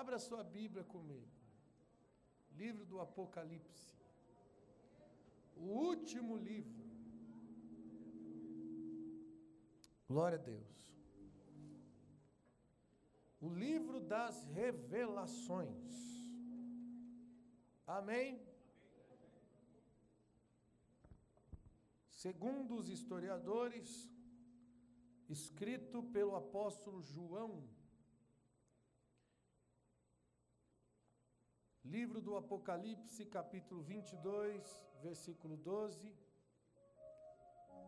Abra sua Bíblia comigo. Livro do Apocalipse. O último livro. Glória a Deus. O livro das revelações. Amém? Segundo os historiadores, escrito pelo apóstolo João, livro do Apocalipse, capítulo 22, versículo 12.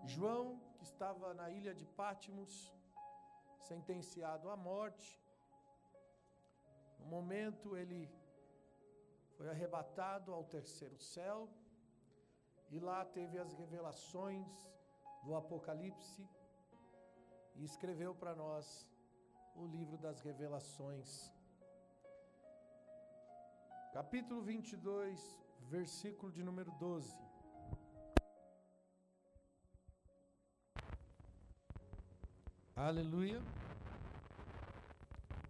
João, que estava na ilha de Pátimos, sentenciado à morte, no momento ele foi arrebatado ao terceiro céu e lá teve as revelações do Apocalipse e escreveu para nós o livro das revelações. Capítulo 22, versículo de número 12. Aleluia.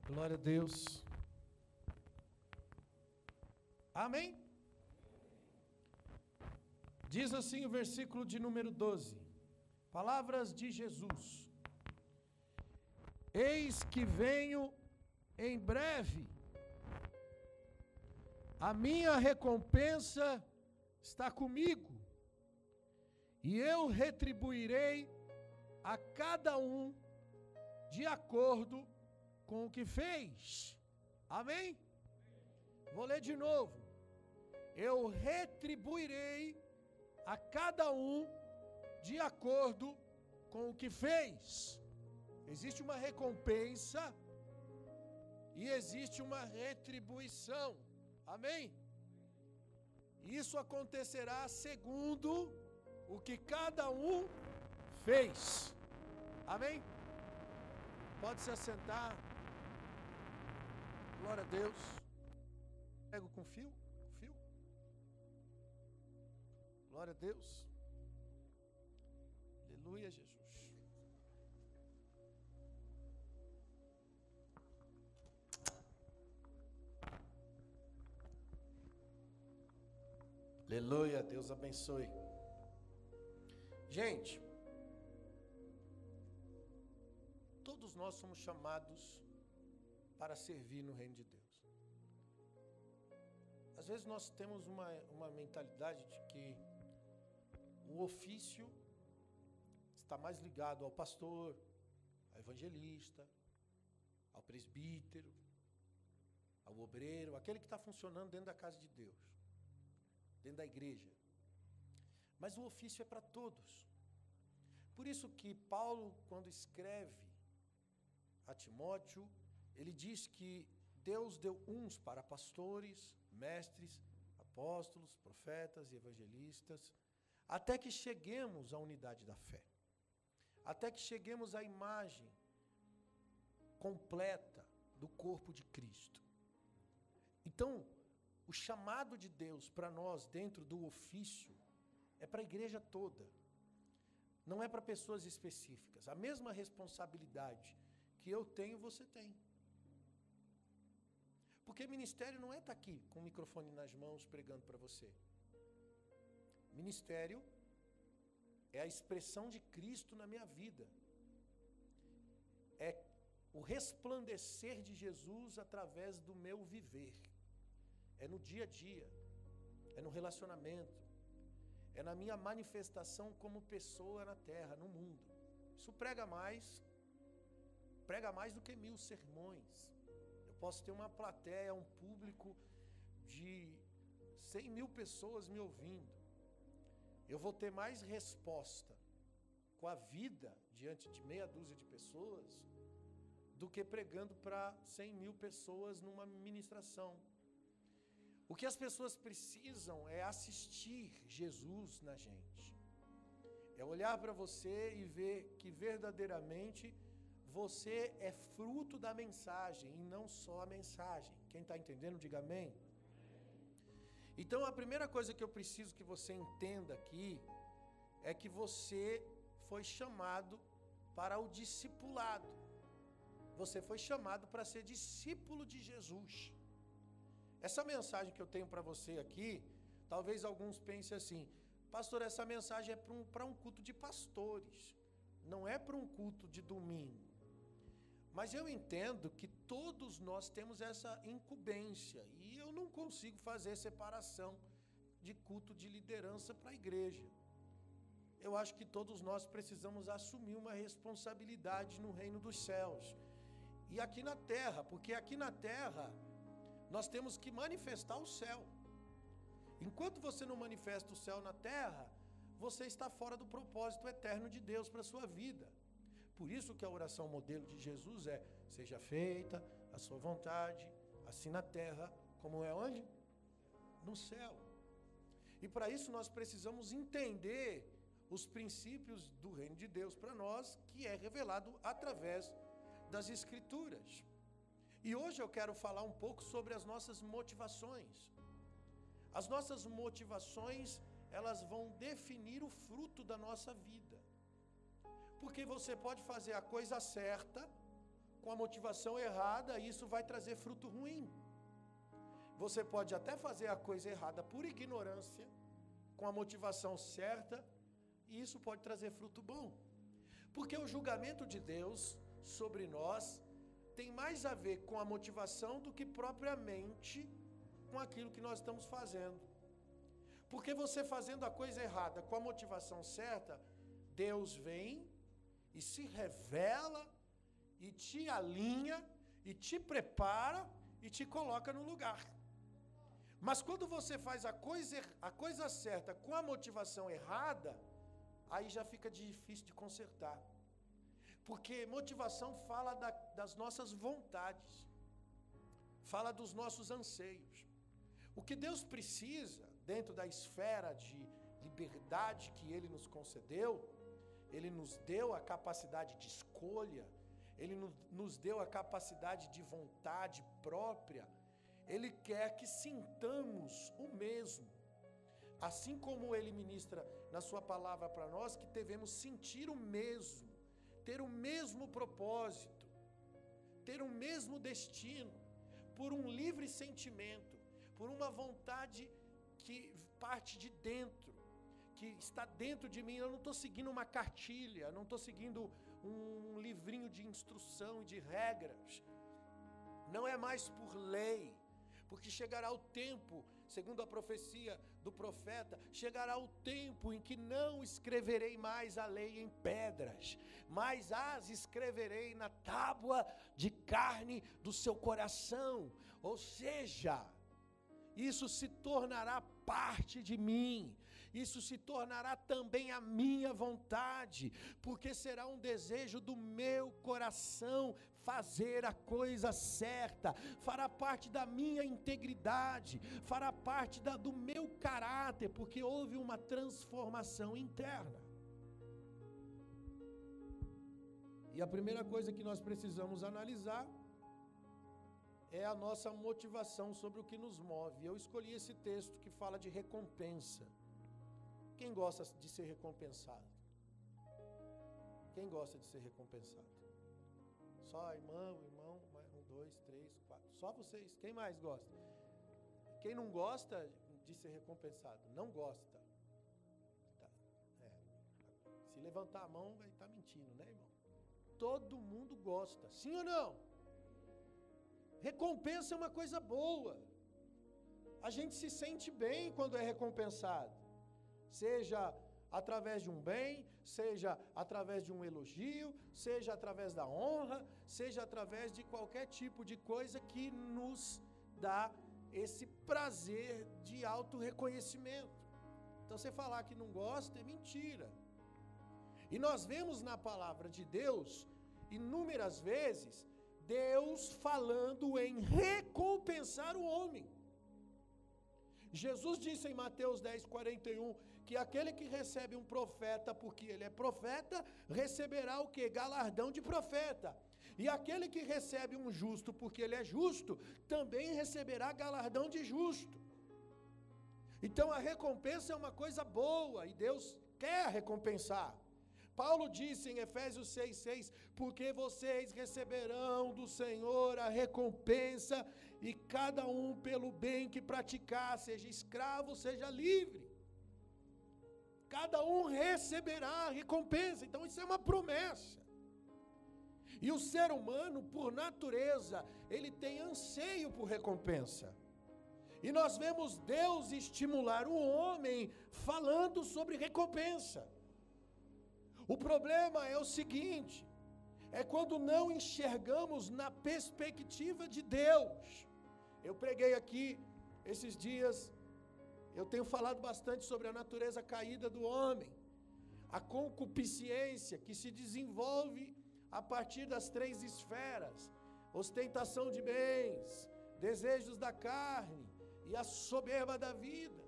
Glória a Deus. Amém? Diz assim o versículo de número 12: Palavras de Jesus: Eis que venho em breve, a minha recompensa está comigo, e eu retribuirei a cada um de acordo com o que fez. Amém? Vou ler de novo eu retribuirei a cada um de acordo com o que fez. Existe uma recompensa e existe uma retribuição. Amém? Isso acontecerá segundo o que cada um fez. Amém? Pode se assentar. Glória a Deus. Pego com fio. Glória a Deus. Aleluia, Jesus. Aleluia, Deus abençoe. Gente, todos nós somos chamados para servir no reino de Deus. Às vezes nós temos uma, uma mentalidade de que o ofício está mais ligado ao pastor, ao evangelista, ao presbítero, ao obreiro, aquele que está funcionando dentro da casa de Deus, dentro da igreja. Mas o ofício é para todos. Por isso que Paulo, quando escreve a Timóteo, ele diz que Deus deu uns para pastores, mestres, apóstolos, profetas e evangelistas até que cheguemos à unidade da fé, até que cheguemos à imagem completa do corpo de Cristo. Então, o chamado de Deus para nós dentro do ofício é para a igreja toda, não é para pessoas específicas. A mesma responsabilidade que eu tenho, você tem. Porque ministério não é estar tá aqui com o microfone nas mãos pregando para você. Ministério é a expressão de Cristo na minha vida. É o resplandecer de Jesus através do meu viver. É no dia a dia. É no relacionamento. É na minha manifestação como pessoa na terra, no mundo. Isso prega mais, prega mais do que mil sermões. Eu posso ter uma plateia, um público de cem mil pessoas me ouvindo eu vou ter mais resposta com a vida diante de meia dúzia de pessoas do que pregando para 100 mil pessoas numa ministração. O que as pessoas precisam é assistir Jesus na gente. É olhar para você e ver que verdadeiramente você é fruto da mensagem e não só a mensagem. Quem está entendendo, diga amém. Então a primeira coisa que eu preciso que você entenda aqui é que você foi chamado para o discipulado. Você foi chamado para ser discípulo de Jesus. Essa mensagem que eu tenho para você aqui, talvez alguns pensem assim, pastor, essa mensagem é para um, um culto de pastores, não é para um culto de domingo. Mas eu entendo que todos nós temos essa incumbência e eu não consigo fazer separação de culto de liderança para a igreja. Eu acho que todos nós precisamos assumir uma responsabilidade no reino dos céus e aqui na terra, porque aqui na terra nós temos que manifestar o céu. Enquanto você não manifesta o céu na terra, você está fora do propósito eterno de Deus para a sua vida. Por isso que a oração modelo de Jesus é: seja feita a sua vontade, assim na terra como é onde? No céu. E para isso nós precisamos entender os princípios do reino de Deus para nós, que é revelado através das Escrituras. E hoje eu quero falar um pouco sobre as nossas motivações. As nossas motivações, elas vão definir o fruto da nossa vida. Porque você pode fazer a coisa certa com a motivação errada e isso vai trazer fruto ruim. Você pode até fazer a coisa errada por ignorância, com a motivação certa, e isso pode trazer fruto bom. Porque o julgamento de Deus sobre nós tem mais a ver com a motivação do que propriamente com aquilo que nós estamos fazendo. Porque você fazendo a coisa errada com a motivação certa, Deus vem e se revela e te alinha e te prepara e te coloca no lugar. Mas quando você faz a coisa, a coisa certa com a motivação errada, aí já fica difícil de consertar. Porque motivação fala da, das nossas vontades, fala dos nossos anseios. O que Deus precisa, dentro da esfera de liberdade que Ele nos concedeu, Ele nos deu a capacidade de escolha, Ele nos deu a capacidade de vontade própria, Ele quer que sintamos o mesmo. Assim como Ele ministra na Sua palavra para nós, que devemos sentir o mesmo ter o mesmo propósito, ter o mesmo destino, por um livre sentimento, por uma vontade que parte de dentro, que está dentro de mim. Eu não estou seguindo uma cartilha, não estou seguindo um livrinho de instrução e de regras. Não é mais por lei, porque chegará o tempo segundo a profecia do profeta, chegará o tempo em que não escreverei mais a lei em pedras, mas as escreverei na tábua de carne do seu coração. Ou seja, isso se tornará parte de mim, isso se tornará também a minha vontade, porque será um desejo do meu coração fazer a coisa certa, fará parte da minha integridade, fará parte da, do meu caráter, porque houve uma transformação interna. E a primeira coisa que nós precisamos analisar é a nossa motivação sobre o que nos move. Eu escolhi esse texto que fala de recompensa. Quem gosta de ser recompensado? Quem gosta de ser recompensado? Só irmão, irmão, um, dois, três, quatro. Só vocês. Quem mais gosta? Quem não gosta de ser recompensado? Não gosta. Tá. É. Se levantar a mão, vai estar tá mentindo, né, irmão? Todo mundo gosta. Sim ou não? Recompensa é uma coisa boa. A gente se sente bem quando é recompensado. Seja através de um bem, seja através de um elogio, seja através da honra, seja através de qualquer tipo de coisa que nos dá esse prazer de auto-reconhecimento. Então, você falar que não gosta é mentira. E nós vemos na palavra de Deus, inúmeras vezes, Deus falando em recompensar o homem. Jesus disse em Mateus 10, 41, que aquele que recebe um profeta porque ele é profeta, receberá o que? Galardão de profeta. E aquele que recebe um justo porque ele é justo, também receberá galardão de justo. Então a recompensa é uma coisa boa e Deus quer recompensar. Paulo disse em Efésios 6,6: Porque vocês receberão do Senhor a recompensa, e cada um pelo bem que praticar, seja escravo, seja livre. Cada um receberá a recompensa. Então, isso é uma promessa. E o ser humano, por natureza, ele tem anseio por recompensa. E nós vemos Deus estimular o homem falando sobre recompensa. O problema é o seguinte: é quando não enxergamos na perspectiva de Deus. Eu preguei aqui esses dias, eu tenho falado bastante sobre a natureza caída do homem, a concupiscência que se desenvolve a partir das três esferas: ostentação de bens, desejos da carne e a soberba da vida.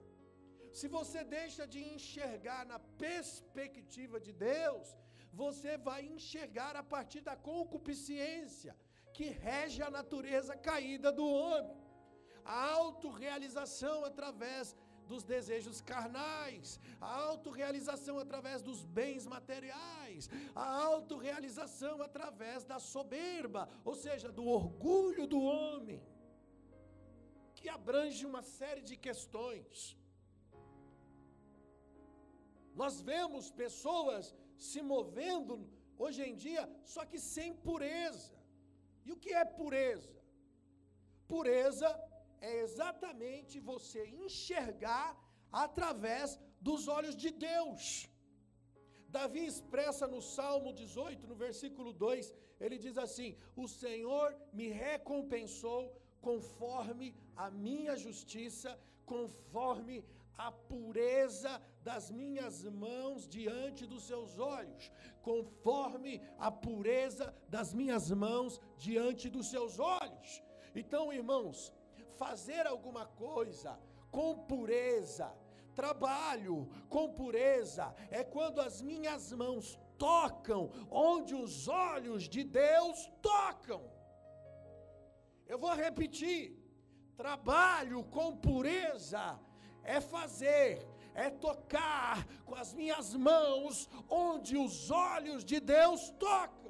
Se você deixa de enxergar na perspectiva de Deus, você vai enxergar a partir da concupiscência que rege a natureza caída do homem. A autorrealização através dos desejos carnais, a autorrealização através dos bens materiais, a autorrealização através da soberba, ou seja, do orgulho do homem, que abrange uma série de questões. Nós vemos pessoas se movendo hoje em dia, só que sem pureza. E o que é pureza? Pureza é exatamente você enxergar através dos olhos de Deus. Davi expressa no Salmo 18, no versículo 2, ele diz assim: O Senhor me recompensou conforme a minha justiça, conforme a pureza das minhas mãos diante dos seus olhos, conforme a pureza das minhas mãos diante dos seus olhos. Então, irmãos, fazer alguma coisa com pureza, trabalho com pureza, é quando as minhas mãos tocam onde os olhos de Deus tocam. Eu vou repetir: trabalho com pureza é fazer, é tocar com as minhas mãos onde os olhos de Deus tocam.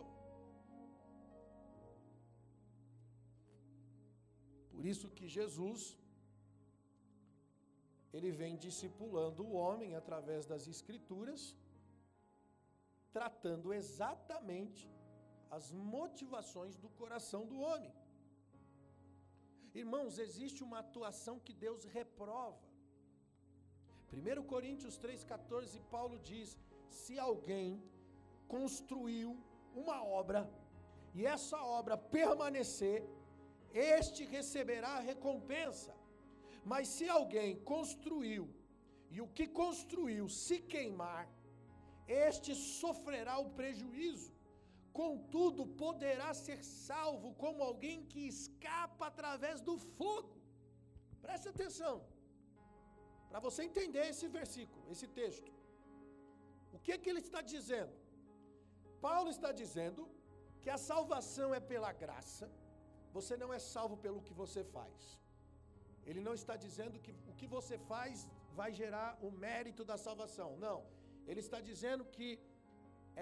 Por isso que Jesus ele vem discipulando o homem através das escrituras, tratando exatamente as motivações do coração do homem. Irmãos, existe uma atuação que Deus reprova. 1 Coríntios 3,14, Paulo diz: se alguém construiu uma obra e essa obra permanecer, este receberá a recompensa. Mas se alguém construiu e o que construiu se queimar, este sofrerá o prejuízo. Contudo, poderá ser salvo como alguém que escapa através do fogo. Preste atenção. Para você entender esse versículo, esse texto. O que, que ele está dizendo? Paulo está dizendo que a salvação é pela graça, você não é salvo pelo que você faz. Ele não está dizendo que o que você faz vai gerar o mérito da salvação. Não. Ele está dizendo que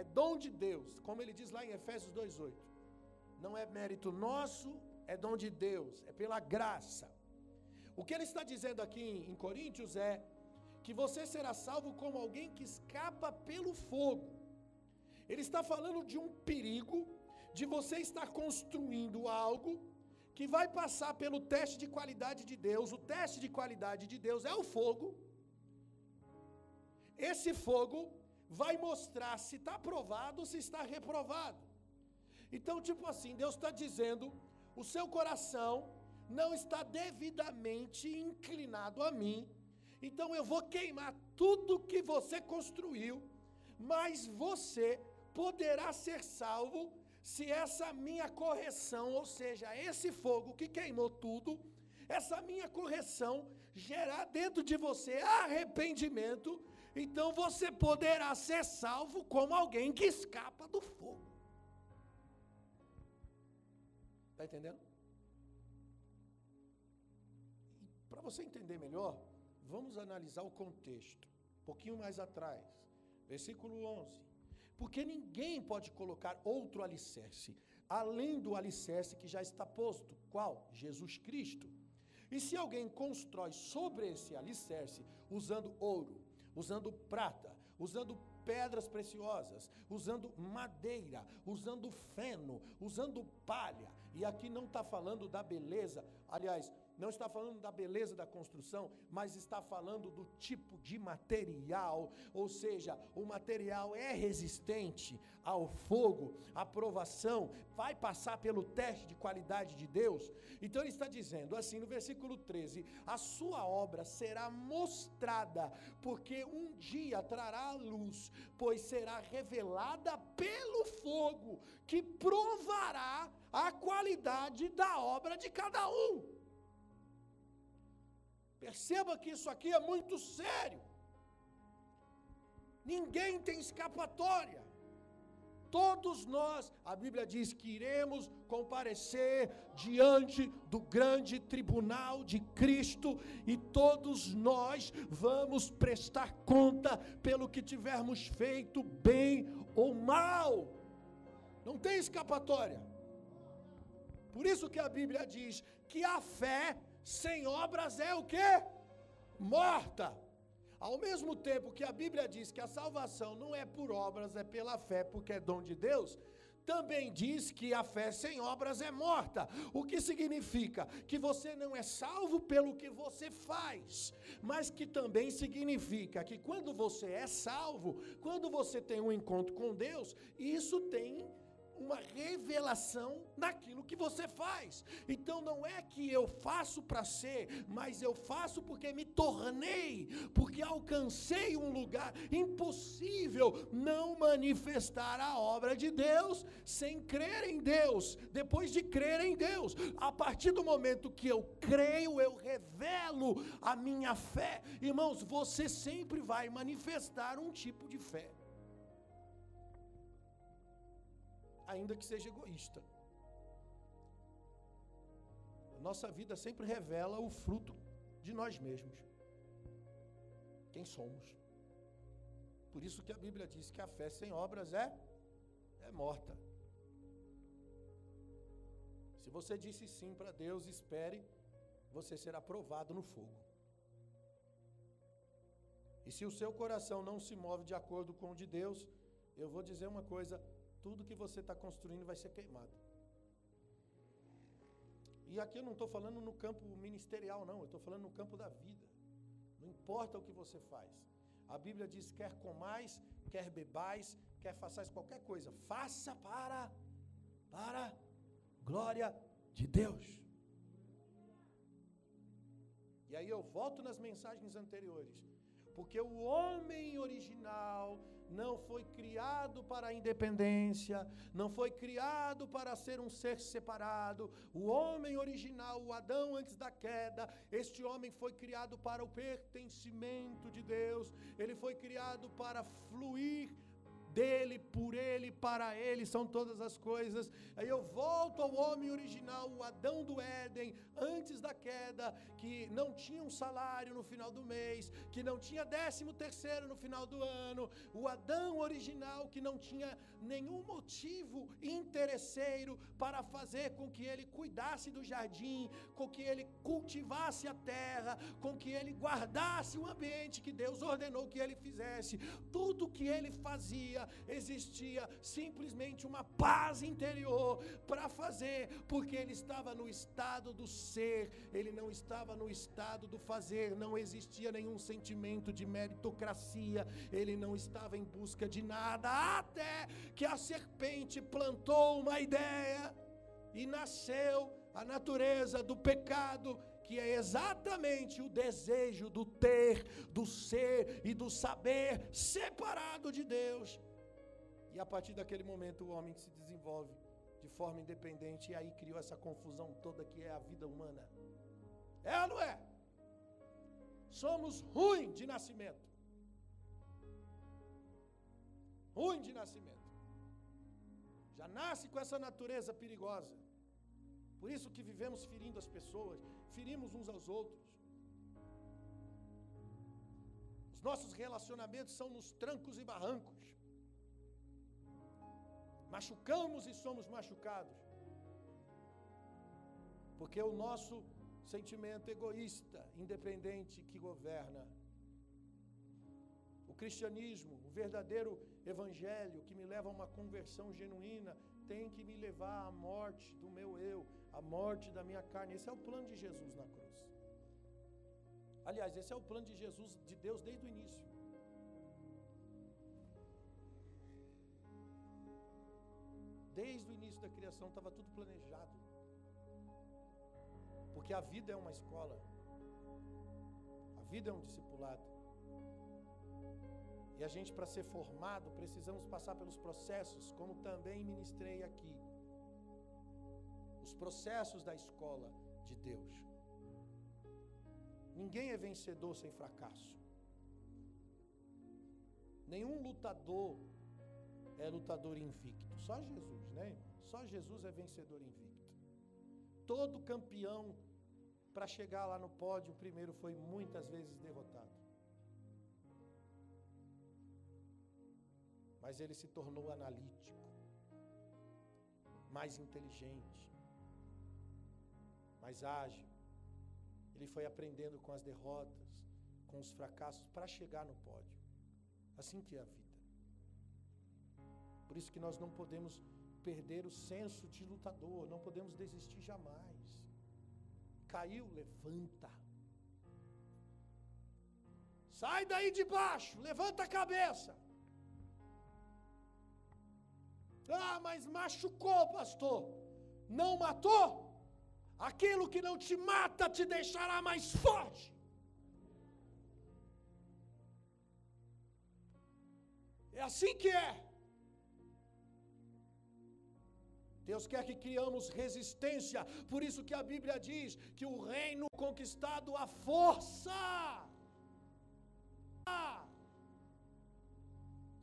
é dom de Deus, como ele diz lá em Efésios 2:8. Não é mérito nosso, é dom de Deus, é pela graça. O que ele está dizendo aqui em Coríntios é que você será salvo como alguém que escapa pelo fogo. Ele está falando de um perigo de você estar construindo algo que vai passar pelo teste de qualidade de Deus. O teste de qualidade de Deus é o fogo. Esse fogo vai mostrar se está aprovado ou se está reprovado. Então, tipo assim, Deus está dizendo: o seu coração não está devidamente inclinado a mim, então eu vou queimar tudo que você construiu, mas você poderá ser salvo se essa minha correção, ou seja, esse fogo que queimou tudo, essa minha correção gerar dentro de você arrependimento, então você poderá ser salvo como alguém que escapa do fogo. Está entendendo? Para você entender melhor, vamos analisar o contexto. Um pouquinho mais atrás, versículo 11. Porque ninguém pode colocar outro alicerce, além do alicerce que já está posto. Qual? Jesus Cristo. E se alguém constrói sobre esse alicerce, usando ouro, usando prata, usando pedras preciosas, usando madeira, usando feno, usando palha, e aqui não está falando da beleza, aliás, não está falando da beleza da construção, mas está falando do tipo de material, ou seja, o material é resistente ao fogo, à provação, vai passar pelo teste de qualidade de Deus. Então ele está dizendo assim no versículo 13: a sua obra será mostrada, porque um dia trará a luz, pois será revelada pelo fogo, que provará a qualidade da obra de cada um. Perceba que isso aqui é muito sério. Ninguém tem escapatória. Todos nós, a Bíblia diz que iremos comparecer diante do grande tribunal de Cristo e todos nós vamos prestar conta pelo que tivermos feito, bem ou mal. Não tem escapatória. Por isso que a Bíblia diz que a fé sem obras é o que? Morta. Ao mesmo tempo que a Bíblia diz que a salvação não é por obras, é pela fé, porque é dom de Deus, também diz que a fé sem obras é morta. O que significa? Que você não é salvo pelo que você faz, mas que também significa que quando você é salvo, quando você tem um encontro com Deus, isso tem uma revelação naquilo que você faz. Então não é que eu faço para ser, mas eu faço porque me tornei, porque alcancei um lugar impossível não manifestar a obra de Deus sem crer em Deus. Depois de crer em Deus, a partir do momento que eu creio, eu revelo a minha fé. Irmãos, você sempre vai manifestar um tipo de fé. Ainda que seja egoísta. A nossa vida sempre revela o fruto de nós mesmos. Quem somos. Por isso que a Bíblia diz que a fé sem obras é é morta. Se você disse sim para Deus, espere, você será provado no fogo. E se o seu coração não se move de acordo com o de Deus, eu vou dizer uma coisa: tudo que você está construindo vai ser queimado. E aqui eu não estou falando no campo ministerial, não, eu estou falando no campo da vida. Não importa o que você faz. A Bíblia diz: quer comais, quer bebais, quer façais qualquer coisa, faça para, para glória de Deus. E aí eu volto nas mensagens anteriores. Porque o homem original não foi criado para a independência, não foi criado para ser um ser separado. O homem original, o Adão antes da queda, este homem foi criado para o pertencimento de Deus, ele foi criado para fluir dele, por ele, para ele são todas as coisas. Aí eu volto ao homem original, o Adão do Éden, antes da queda, que não tinha um salário no final do mês, que não tinha décimo terceiro no final do ano, o Adão original que não tinha nenhum motivo interesseiro para fazer com que ele cuidasse do jardim, com que ele cultivasse a terra, com que ele guardasse o ambiente que Deus ordenou que ele fizesse. Tudo que ele fazia existia simplesmente uma paz interior para fazer, porque ele estava no estado do ser, ele não estava no estado do fazer, não existia nenhum sentimento de meritocracia, ele não estava em busca de nada, até que a serpente plantou uma ideia e nasceu a natureza do pecado que é exatamente o desejo do ter, do ser e do saber separado de Deus. E a partir daquele momento o homem se desenvolve de forma independente e aí criou essa confusão toda que é a vida humana. É ou não é? Somos ruins de nascimento. Ruim de nascimento. Já nasce com essa natureza perigosa. Por isso que vivemos ferindo as pessoas, ferimos uns aos outros. Os nossos relacionamentos são nos trancos e barrancos. Machucamos e somos machucados. Porque o nosso sentimento egoísta, independente que governa. O cristianismo, o verdadeiro evangelho que me leva a uma conversão genuína, tem que me levar à morte do meu eu, à morte da minha carne. Esse é o plano de Jesus na cruz. Aliás, esse é o plano de Jesus, de Deus desde o início. Desde o início da criação estava tudo planejado. Porque a vida é uma escola. A vida é um discipulado. E a gente, para ser formado, precisamos passar pelos processos, como também ministrei aqui. Os processos da escola de Deus. Ninguém é vencedor sem fracasso. Nenhum lutador é lutador invicto. Só Jesus, né? Só Jesus é vencedor invicto. Todo campeão, para chegar lá no pódio, primeiro foi muitas vezes derrotado. Mas ele se tornou analítico, mais inteligente, mais ágil. Ele foi aprendendo com as derrotas, com os fracassos, para chegar no pódio. Assim que é a vida. Por isso que nós não podemos perder o senso de lutador, não podemos desistir jamais. Caiu, levanta. Sai daí de baixo, levanta a cabeça. Ah, mas machucou, pastor. Não matou? Aquilo que não te mata te deixará mais forte. É assim que é. Deus quer que criamos resistência, por isso que a Bíblia diz que o reino conquistado à força.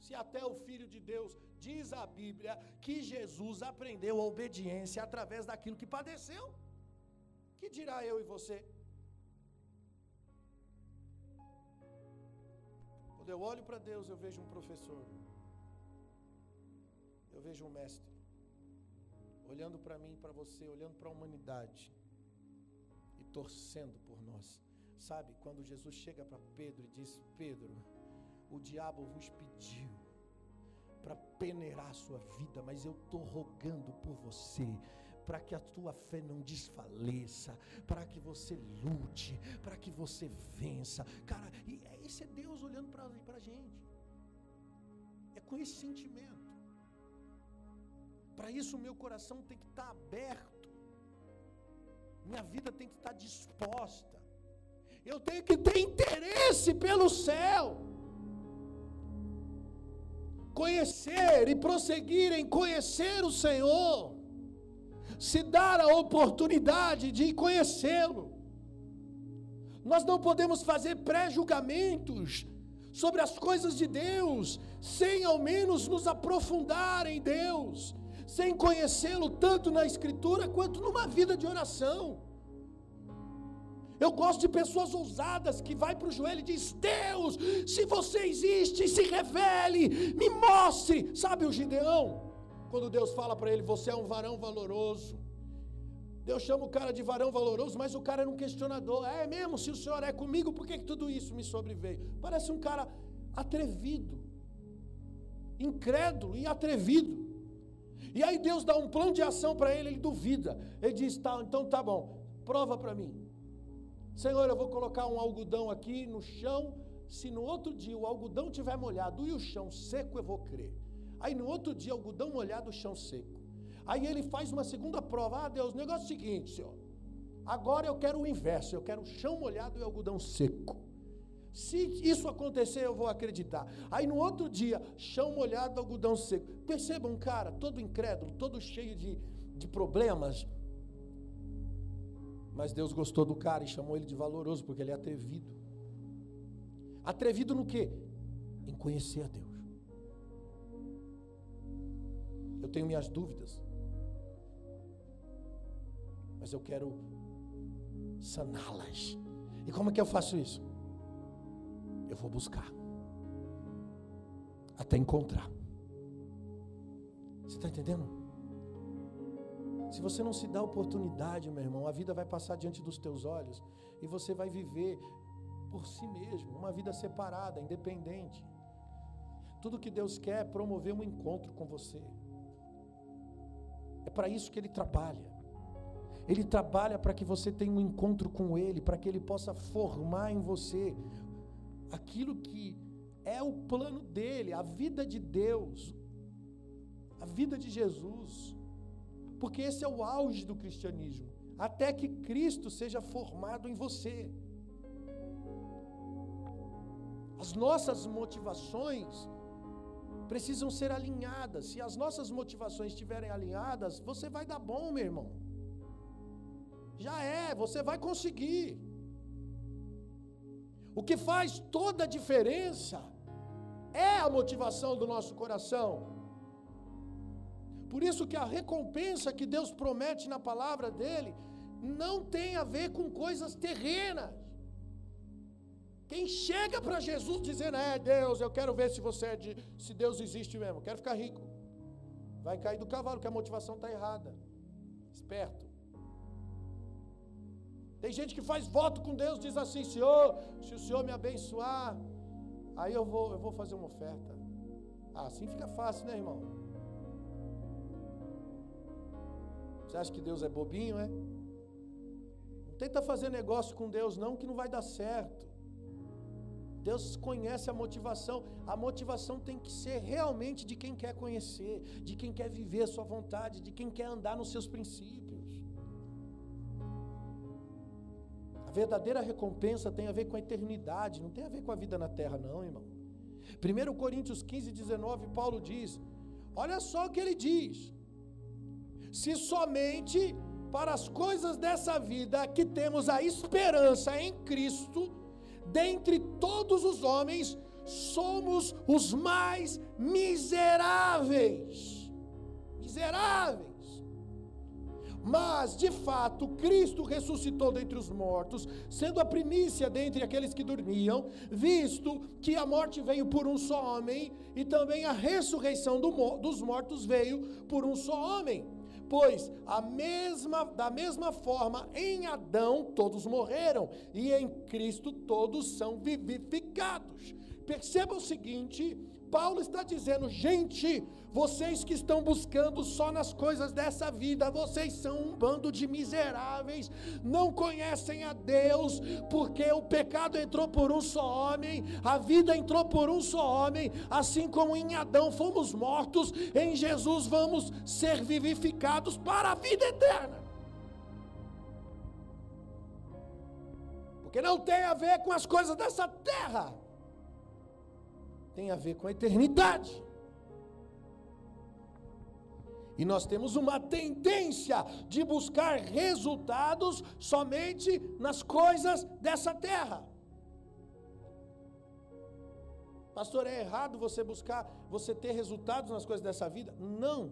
Se até o Filho de Deus diz a Bíblia que Jesus aprendeu a obediência através daquilo que padeceu, que dirá eu e você? Quando eu olho para Deus, eu vejo um professor, eu vejo um mestre olhando para mim, para você, olhando para a humanidade e torcendo por nós. Sabe, quando Jesus chega para Pedro e diz: Pedro, o diabo vos pediu para peneirar a sua vida, mas eu estou rogando por você, para que a tua fé não desfaleça, para que você lute, para que você vença. Cara, e esse é Deus olhando para a gente, é com esse sentimento. Para isso, meu coração tem que estar aberto, minha vida tem que estar disposta, eu tenho que ter interesse pelo céu, conhecer e prosseguir em conhecer o Senhor, se dar a oportunidade de conhecê-lo. Nós não podemos fazer pré-julgamentos sobre as coisas de Deus, sem ao menos nos aprofundar em Deus sem conhecê-lo tanto na Escritura quanto numa vida de oração. Eu gosto de pessoas ousadas que vai para o joelho e diz: Deus, se você existe, se revele, me mostre. Sabe o Gideão? Quando Deus fala para ele: Você é um varão valoroso. Deus chama o cara de varão valoroso, mas o cara era um questionador. É mesmo? Se o Senhor é comigo, por que, que tudo isso me sobreveio? Parece um cara atrevido, incrédulo e atrevido. E aí Deus dá um plano de ação para ele, ele duvida. Ele diz: tá, então tá bom, prova para mim. Senhor, eu vou colocar um algodão aqui no chão. Se no outro dia o algodão tiver molhado e o chão seco, eu vou crer. Aí no outro dia, algodão molhado, o chão seco. Aí ele faz uma segunda prova. Ah, Deus, o negócio é o seguinte, Senhor. Agora eu quero o inverso. Eu quero o chão molhado e algodão seco. Se isso acontecer, eu vou acreditar. Aí no outro dia, chão molhado, algodão seco. Percebam, cara, todo incrédulo, todo cheio de, de problemas. Mas Deus gostou do cara e chamou ele de valoroso, porque ele é atrevido. Atrevido no quê? Em conhecer a Deus. Eu tenho minhas dúvidas. Mas eu quero saná-las. E como é que eu faço isso? Eu vou buscar. Até encontrar. Você está entendendo? Se você não se dá oportunidade, meu irmão, a vida vai passar diante dos teus olhos e você vai viver por si mesmo, uma vida separada, independente. Tudo que Deus quer é promover um encontro com você. É para isso que Ele trabalha. Ele trabalha para que você tenha um encontro com Ele, para que Ele possa formar em você aquilo que é o plano dele, a vida de Deus, a vida de Jesus. Porque esse é o auge do cristianismo, até que Cristo seja formado em você. As nossas motivações precisam ser alinhadas. Se as nossas motivações estiverem alinhadas, você vai dar bom, meu irmão. Já é, você vai conseguir. O que faz toda a diferença é a motivação do nosso coração. Por isso que a recompensa que Deus promete na palavra dele não tem a ver com coisas terrenas. Quem chega para Jesus dizendo: "É Deus, eu quero ver se você é de se Deus existe mesmo, quero ficar rico". Vai cair do cavalo, que a motivação está errada. Esperto. Tem gente que faz voto com Deus, diz assim: Senhor, se o Senhor me abençoar, aí eu vou, eu vou fazer uma oferta. Ah, assim fica fácil, né, irmão? Você acha que Deus é bobinho, é? Não tenta fazer negócio com Deus, não, que não vai dar certo. Deus conhece a motivação. A motivação tem que ser realmente de quem quer conhecer, de quem quer viver a sua vontade, de quem quer andar nos seus princípios. Verdadeira recompensa tem a ver com a eternidade, não tem a ver com a vida na terra, não, irmão. 1 Coríntios 15, 19, Paulo diz: olha só o que ele diz. Se somente para as coisas dessa vida que temos a esperança em Cristo, dentre todos os homens, somos os mais miseráveis. Miseráveis. Mas, de fato, Cristo ressuscitou dentre os mortos, sendo a primícia dentre aqueles que dormiam, visto que a morte veio por um só homem, e também a ressurreição do, dos mortos veio por um só homem. Pois a mesma, da mesma forma, em Adão todos morreram, e em Cristo todos são vivificados. Perceba o seguinte: Paulo está dizendo, gente, vocês que estão buscando só nas coisas dessa vida, vocês são um bando de miseráveis, não conhecem a Deus, porque o pecado entrou por um só homem, a vida entrou por um só homem, assim como em Adão fomos mortos, em Jesus vamos ser vivificados para a vida eterna. Porque não tem a ver com as coisas dessa terra, tem a ver com a eternidade. E nós temos uma tendência de buscar resultados somente nas coisas dessa terra. Pastor, é errado você buscar, você ter resultados nas coisas dessa vida? Não.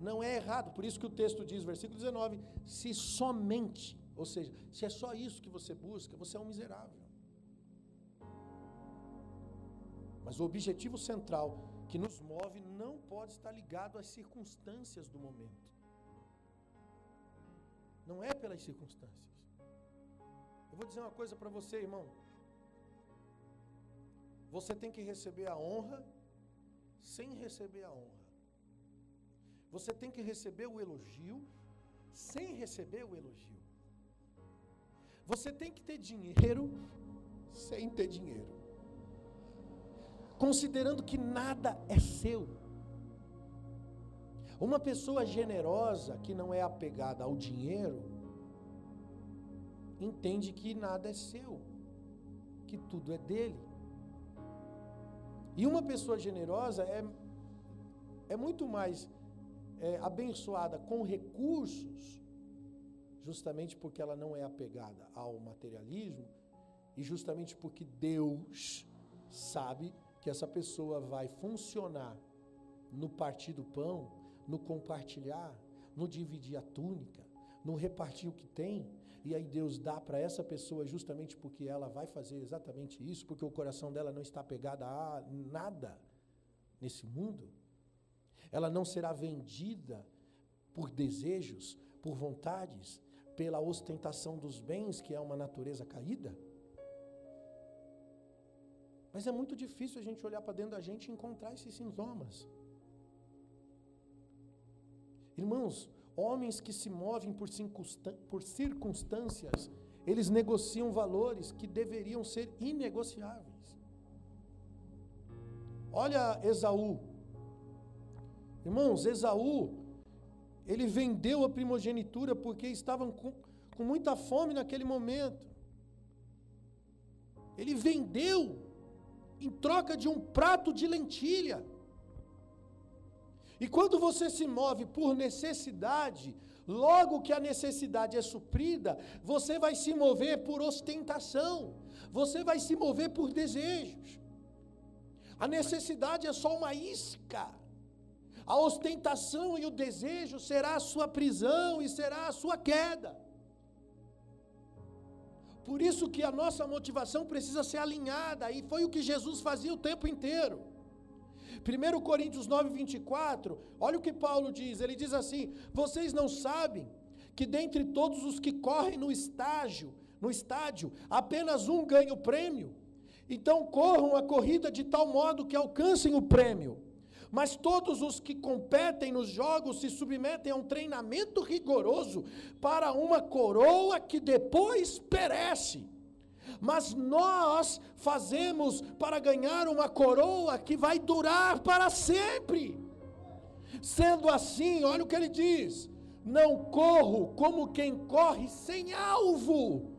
Não é errado. Por isso que o texto diz, versículo 19: se somente, ou seja, se é só isso que você busca, você é um miserável. Mas o objetivo central que nos move não pode estar ligado às circunstâncias do momento. Não é pelas circunstâncias. Eu vou dizer uma coisa para você, irmão. Você tem que receber a honra sem receber a honra. Você tem que receber o elogio sem receber o elogio. Você tem que ter dinheiro sem ter dinheiro considerando que nada é seu. Uma pessoa generosa que não é apegada ao dinheiro, entende que nada é seu, que tudo é dele. E uma pessoa generosa é, é muito mais é, abençoada com recursos, justamente porque ela não é apegada ao materialismo, e justamente porque Deus sabe que essa pessoa vai funcionar no partir do pão, no compartilhar, no dividir a túnica, no repartir o que tem, e aí Deus dá para essa pessoa justamente porque ela vai fazer exatamente isso, porque o coração dela não está pegado a nada nesse mundo. ela não será vendida por desejos, por vontades, pela ostentação dos bens, que é uma natureza caída? Mas é muito difícil a gente olhar para dentro da gente e encontrar esses sintomas. Irmãos, homens que se movem por, circunstâncias, eles negociam valores que deveriam ser inegociáveis. Olha Esaú. Irmãos, Esaú, ele vendeu a primogenitura porque estavam com, com muita fome naquele momento. Ele vendeu em troca de um prato de lentilha. E quando você se move por necessidade, logo que a necessidade é suprida, você vai se mover por ostentação, você vai se mover por desejos. A necessidade é só uma isca. A ostentação e o desejo será a sua prisão e será a sua queda. Por isso que a nossa motivação precisa ser alinhada, e foi o que Jesus fazia o tempo inteiro. 1 Coríntios 9, 24, olha o que Paulo diz: ele diz assim: Vocês não sabem que dentre todos os que correm no estágio, no estádio, apenas um ganha o prêmio? Então corram a corrida de tal modo que alcancem o prêmio. Mas todos os que competem nos jogos se submetem a um treinamento rigoroso para uma coroa que depois perece. Mas nós fazemos para ganhar uma coroa que vai durar para sempre. Sendo assim, olha o que ele diz: não corro como quem corre sem alvo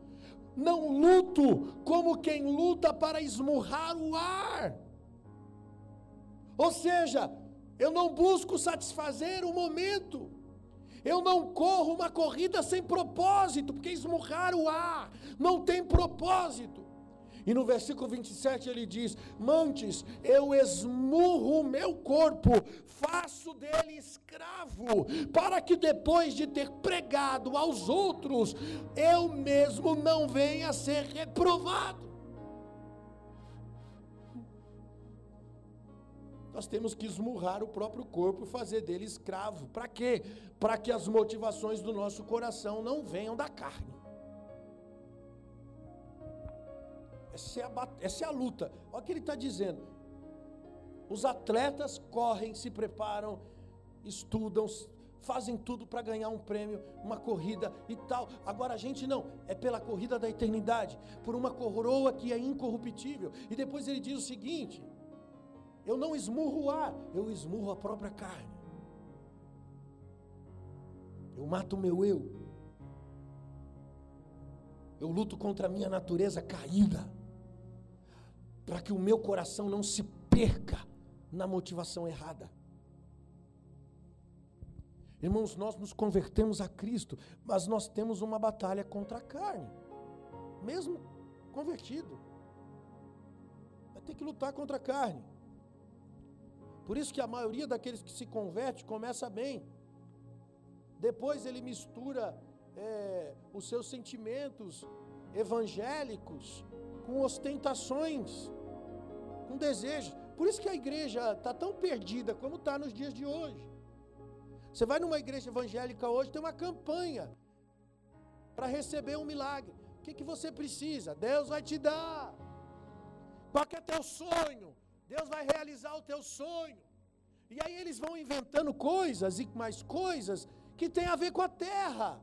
não luto como quem luta para esmurrar o ar. Ou seja, eu não busco satisfazer o momento. Eu não corro uma corrida sem propósito, porque esmurrar o ar não tem propósito. E no versículo 27 ele diz: Mantes, eu esmurro o meu corpo, faço dele escravo, para que depois de ter pregado aos outros, eu mesmo não venha a ser reprovado. Nós temos que esmurrar o próprio corpo e fazer dele escravo. Para quê? Para que as motivações do nosso coração não venham da carne. Essa é a, essa é a luta. Olha o que ele está dizendo. Os atletas correm, se preparam, estudam, fazem tudo para ganhar um prêmio, uma corrida e tal. Agora a gente não, é pela corrida da eternidade, por uma coroa que é incorruptível. E depois ele diz o seguinte: eu não esmurro o ar, eu esmurro a própria carne. Eu mato o meu eu. Eu luto contra a minha natureza caída para que o meu coração não se perca na motivação errada. Irmãos, nós nos convertemos a Cristo, mas nós temos uma batalha contra a carne, mesmo convertido. Vai ter que lutar contra a carne. Por isso que a maioria daqueles que se converte começa bem. Depois ele mistura é, os seus sentimentos evangélicos com ostentações com desejos. Por isso que a igreja está tão perdida como está nos dias de hoje. Você vai numa igreja evangélica hoje, tem uma campanha para receber um milagre. O que, que você precisa? Deus vai te dar. Qual que é teu sonho? Deus vai realizar o teu sonho. E aí eles vão inventando coisas e mais coisas que tem a ver com a terra,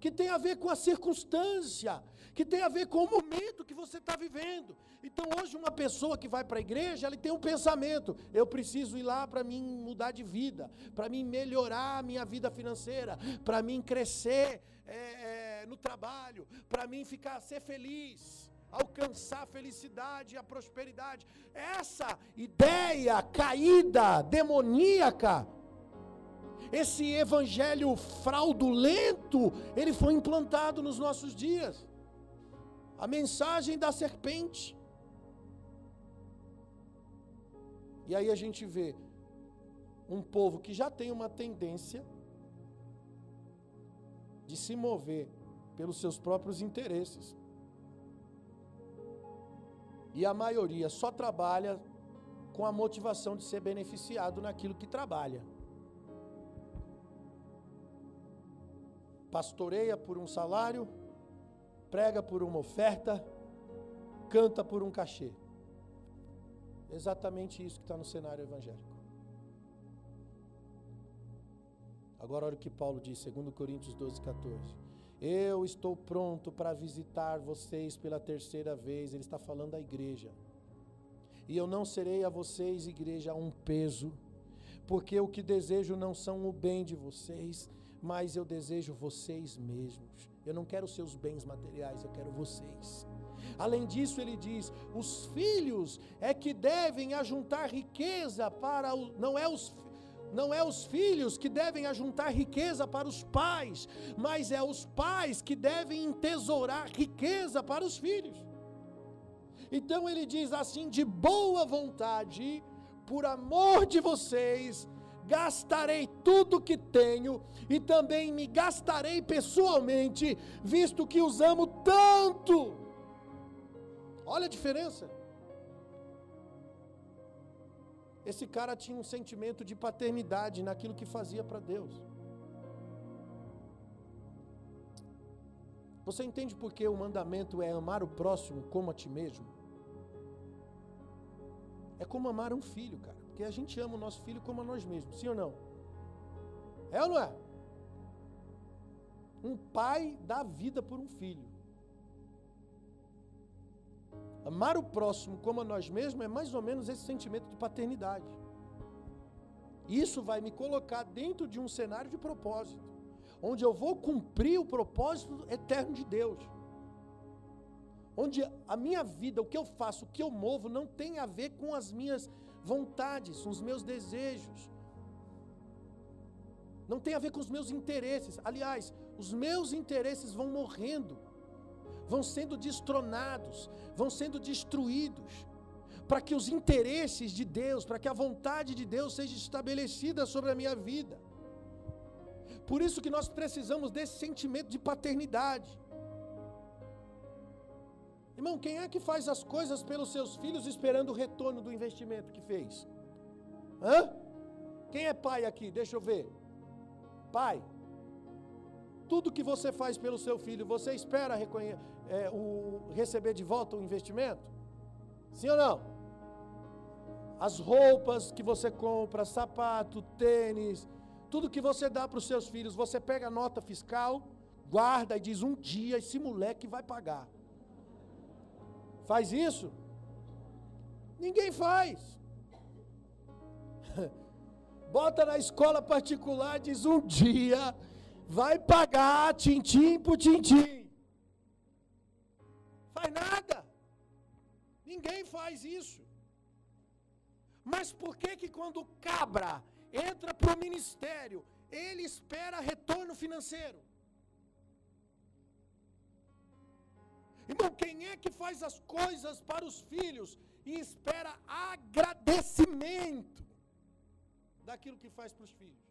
que tem a ver com a circunstância, que tem a ver com o momento que você está vivendo. Então, hoje, uma pessoa que vai para a igreja, ela tem um pensamento: eu preciso ir lá para mim mudar de vida, para mim melhorar a minha vida financeira, para mim crescer é, é, no trabalho, para mim ficar ser feliz alcançar a felicidade e a prosperidade. Essa ideia caída, demoníaca, esse evangelho fraudulento, ele foi implantado nos nossos dias a mensagem da serpente. E aí a gente vê um povo que já tem uma tendência de se mover pelos seus próprios interesses. E a maioria só trabalha com a motivação de ser beneficiado naquilo que trabalha. Pastoreia por um salário, prega por uma oferta, canta por um cachê. Exatamente isso que está no cenário evangélico. Agora olha o que Paulo diz, 2 Coríntios 12, 14. Eu estou pronto para visitar vocês pela terceira vez. Ele está falando da igreja. E eu não serei a vocês, igreja, um peso, porque o que desejo não são o bem de vocês, mas eu desejo vocês mesmos. Eu não quero seus bens materiais, eu quero vocês. Além disso, ele diz: os filhos é que devem ajuntar riqueza para o, não é os não é os filhos que devem ajuntar riqueza para os pais, mas é os pais que devem entesourar riqueza para os filhos. Então ele diz assim: de boa vontade, por amor de vocês, gastarei tudo que tenho e também me gastarei pessoalmente, visto que os amo tanto. Olha a diferença. Esse cara tinha um sentimento de paternidade naquilo que fazia para Deus. Você entende por que o mandamento é amar o próximo como a ti mesmo? É como amar um filho, cara. Porque a gente ama o nosso filho como a nós mesmos, sim ou não? É ou não é? Um pai dá vida por um filho. Amar o próximo como a nós mesmos é mais ou menos esse sentimento de paternidade. Isso vai me colocar dentro de um cenário de propósito, onde eu vou cumprir o propósito eterno de Deus. Onde a minha vida, o que eu faço, o que eu movo, não tem a ver com as minhas vontades, com os meus desejos. Não tem a ver com os meus interesses. Aliás, os meus interesses vão morrendo vão sendo destronados, vão sendo destruídos, para que os interesses de Deus, para que a vontade de Deus seja estabelecida sobre a minha vida. Por isso que nós precisamos desse sentimento de paternidade. Irmão, quem é que faz as coisas pelos seus filhos esperando o retorno do investimento que fez? Hã? Quem é pai aqui? Deixa eu ver. Pai. Tudo que você faz pelo seu filho, você espera é, o, receber de volta o investimento? Sim ou não? As roupas que você compra, sapato, tênis, tudo que você dá para os seus filhos, você pega a nota fiscal, guarda e diz um dia esse moleque vai pagar. Faz isso? Ninguém faz. Bota na escola particular, diz um dia vai pagar tintim por tintim faz nada. Ninguém faz isso. Mas por que que quando o cabra entra para o ministério, ele espera retorno financeiro? Então, quem é que faz as coisas para os filhos e espera agradecimento daquilo que faz para os filhos?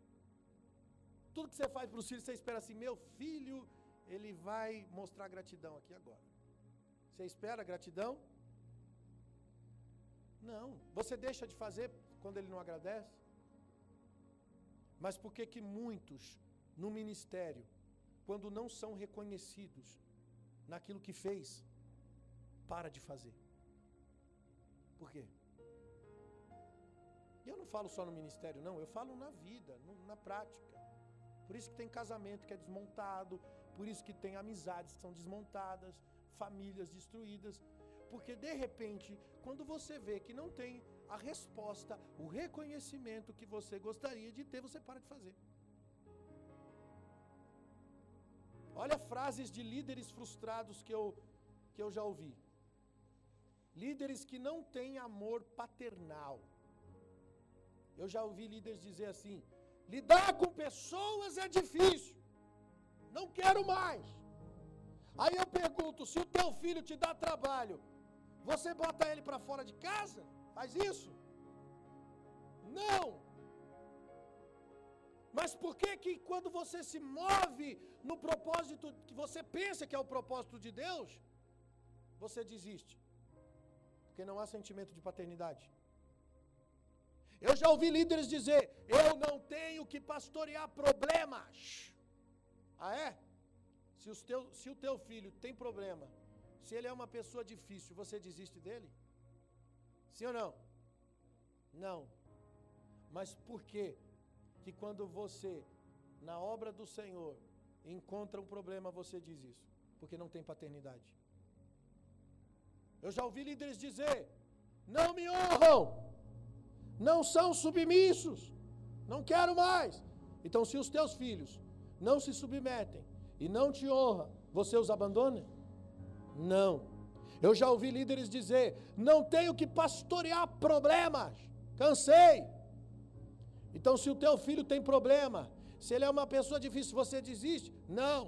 Tudo que você faz para os filhos, você espera assim: meu filho, ele vai mostrar gratidão aqui agora. Você espera gratidão? Não. Você deixa de fazer quando ele não agradece? Mas por que que muitos no ministério, quando não são reconhecidos naquilo que fez, para de fazer? Por quê? E eu não falo só no ministério, não, eu falo na vida, na prática. Por isso que tem casamento que é desmontado, por isso que tem amizades que são desmontadas, famílias destruídas, porque de repente, quando você vê que não tem a resposta, o reconhecimento que você gostaria de ter, você para de fazer. Olha frases de líderes frustrados que eu, que eu já ouvi. Líderes que não têm amor paternal. Eu já ouvi líderes dizer assim: lidar com pessoas é difícil, não quero mais. Aí eu pergunto: se o teu filho te dá trabalho, você bota ele para fora de casa? Faz isso? Não. Mas por que que quando você se move no propósito que você pensa que é o propósito de Deus, você desiste? Porque não há sentimento de paternidade. Eu já ouvi líderes dizer: "Eu não tenho que pastorear problemas". Ah é? Se, os teu, se o teu filho tem problema, se ele é uma pessoa difícil, você desiste dele? Sim ou não? Não. Mas por que que quando você, na obra do Senhor, encontra um problema, você diz isso? Porque não tem paternidade. Eu já ouvi líderes dizer: não me honram, não são submissos, não quero mais. Então, se os teus filhos não se submetem e não te honram, você os abandona? Não. Eu já ouvi líderes dizer: não tenho que pastorear problemas, cansei. Então, se o teu filho tem problema, se ele é uma pessoa difícil, você desiste? Não.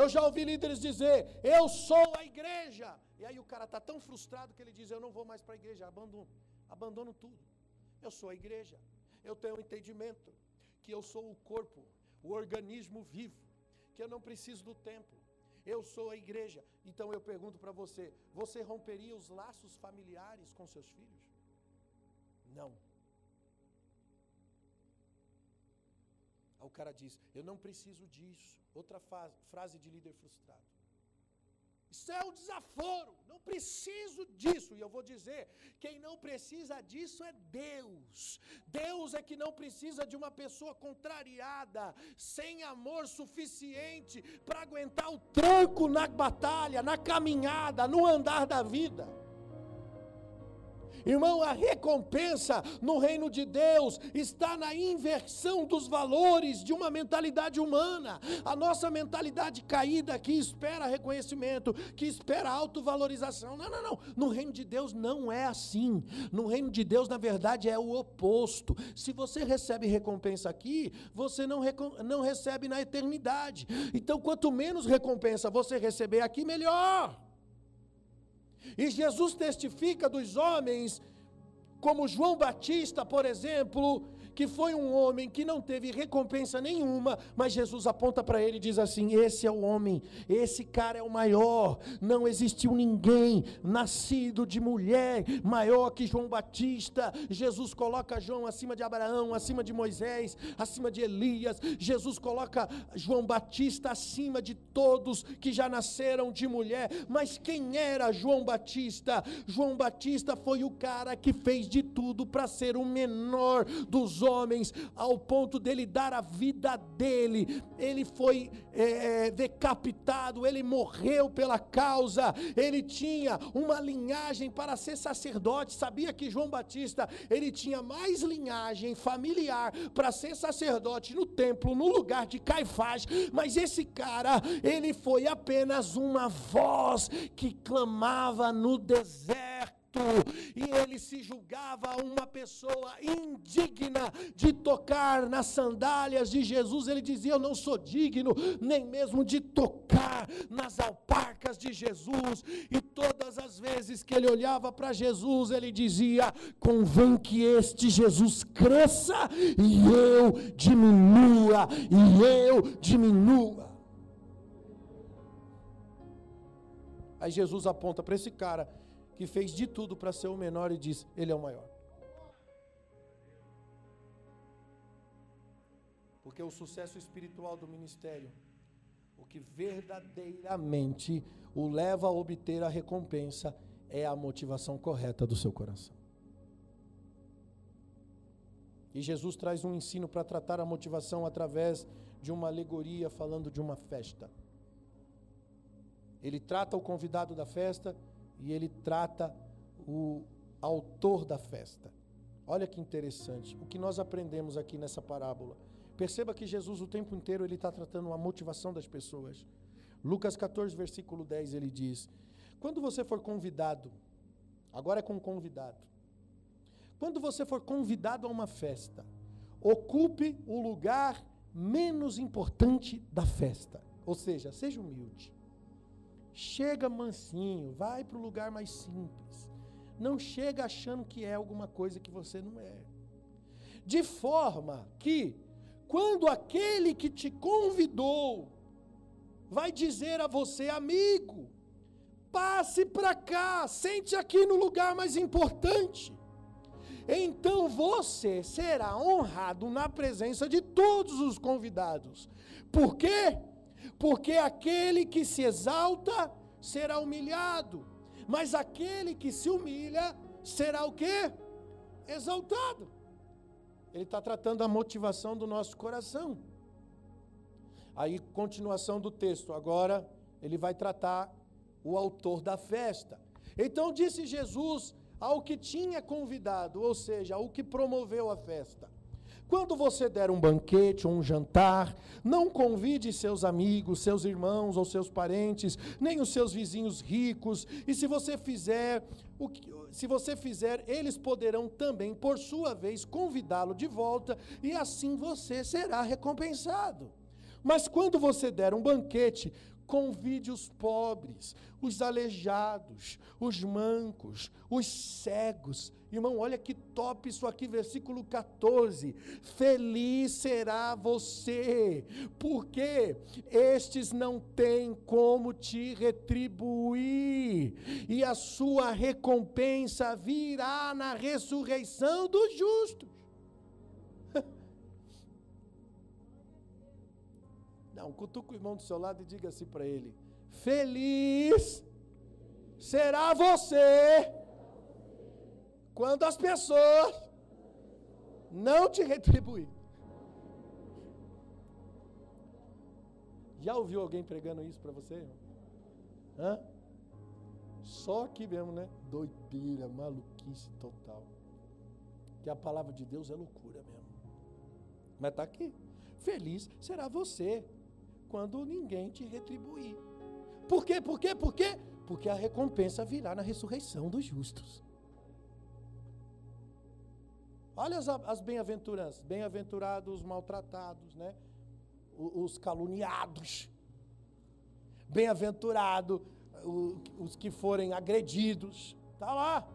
Eu já ouvi líderes dizer: eu sou a igreja. E aí o cara está tão frustrado que ele diz: eu não vou mais para a igreja, abandono, abandono tudo. Eu sou a igreja. Eu tenho um entendimento que eu sou o corpo, o organismo vivo, que eu não preciso do templo. Eu sou a igreja. Então eu pergunto para você: você romperia os laços familiares com seus filhos? Não. Aí o cara diz: Eu não preciso disso. Outra frase de líder frustrado. Isso é um desaforo, não preciso disso. E eu vou dizer: quem não precisa disso é Deus. Deus é que não precisa de uma pessoa contrariada, sem amor suficiente para aguentar o tranco na batalha, na caminhada, no andar da vida. Irmão, a recompensa no reino de Deus está na inversão dos valores de uma mentalidade humana. A nossa mentalidade caída que espera reconhecimento, que espera autovalorização. Não, não, não. No reino de Deus não é assim. No reino de Deus, na verdade, é o oposto. Se você recebe recompensa aqui, você não, não recebe na eternidade. Então, quanto menos recompensa você receber aqui, melhor. E Jesus testifica dos homens, como João Batista, por exemplo, que foi um homem que não teve recompensa nenhuma, mas Jesus aponta para ele e diz assim: Esse é o homem, esse cara é o maior. Não existiu ninguém nascido de mulher maior que João Batista. Jesus coloca João acima de Abraão, acima de Moisés, acima de Elias. Jesus coloca João Batista acima de todos que já nasceram de mulher. Mas quem era João Batista? João Batista foi o cara que fez de tudo para ser o menor dos homens, ao ponto dele dar a vida dele. Ele foi é, é, decapitado, ele morreu pela causa. Ele tinha uma linhagem para ser sacerdote. Sabia que João Batista ele tinha mais linhagem familiar para ser sacerdote no templo, no lugar de Caifás. Mas esse cara, ele foi apenas uma voz que clamava no deserto e ele se julgava uma pessoa indigna de tocar nas sandálias de Jesus. Ele dizia: Eu não sou digno nem mesmo de tocar nas alparcas de Jesus. E todas as vezes que ele olhava para Jesus, ele dizia: Convém que este Jesus cresça e eu diminua, e eu diminua. Aí Jesus aponta para esse cara que fez de tudo para ser o menor e diz: Ele é o maior. Porque o sucesso espiritual do ministério, o que verdadeiramente o leva a obter a recompensa, é a motivação correta do seu coração. E Jesus traz um ensino para tratar a motivação através de uma alegoria falando de uma festa. Ele trata o convidado da festa e ele trata o autor da festa. Olha que interessante, o que nós aprendemos aqui nessa parábola. Perceba que Jesus o tempo inteiro ele está tratando a motivação das pessoas. Lucas 14, versículo 10, ele diz: Quando você for convidado, agora é com convidado, quando você for convidado a uma festa, ocupe o lugar menos importante da festa. Ou seja, seja humilde. Chega mansinho, vai para o lugar mais simples. Não chega achando que é alguma coisa que você não é. De forma que, quando aquele que te convidou vai dizer a você, amigo, passe para cá, sente aqui no lugar mais importante. Então você será honrado na presença de todos os convidados. Por quê? Porque aquele que se exalta será humilhado, mas aquele que se humilha será o quê? Exaltado. Ele está tratando a motivação do nosso coração. Aí, continuação do texto. Agora, ele vai tratar o autor da festa. Então, disse Jesus ao que tinha convidado, ou seja, ao que promoveu a festa: quando você der um banquete ou um jantar, não convide seus amigos, seus irmãos ou seus parentes, nem os seus vizinhos ricos, e se você fizer que, se você fizer, eles poderão também, por sua vez, convidá-lo de volta, e assim você será recompensado. Mas quando você der um banquete, Convide os pobres, os aleijados, os mancos, os cegos. Irmão, olha que top isso aqui, versículo 14. Feliz será você, porque estes não têm como te retribuir, e a sua recompensa virá na ressurreição dos justos. Não, cutuca o irmão do seu lado e diga assim para ele: Feliz será você quando as pessoas não te retribuir. Já ouviu alguém pregando isso para você? Hã? Só aqui mesmo, né? Doideira, maluquice total. Que a palavra de Deus é loucura mesmo. Mas está aqui. Feliz será você quando ninguém te retribuir. Por quê? Por quê? Por quê? Porque a recompensa virá na ressurreição dos justos. Olha as, as bem-aventuranças, bem-aventurados os maltratados, né? Os, os caluniados. Bem-aventurado os que forem agredidos. Está lá.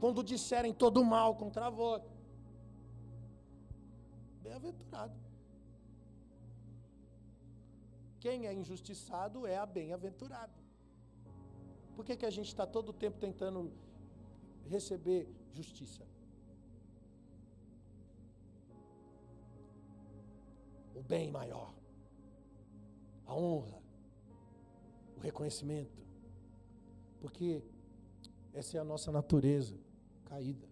Quando disserem todo mal contra vós. Bem-aventurado. Quem é injustiçado é a bem-aventurado. Por que, que a gente está todo o tempo tentando receber justiça? O bem maior, a honra, o reconhecimento. Porque essa é a nossa natureza caída.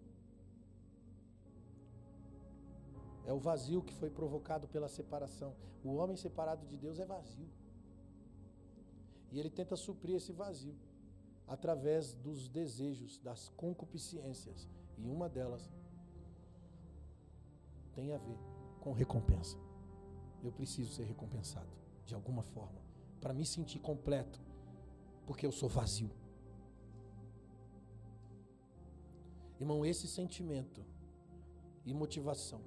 É o vazio que foi provocado pela separação. O homem separado de Deus é vazio. E ele tenta suprir esse vazio através dos desejos, das concupiscências. E uma delas tem a ver com recompensa. Eu preciso ser recompensado de alguma forma para me sentir completo, porque eu sou vazio. Irmão, esse sentimento e motivação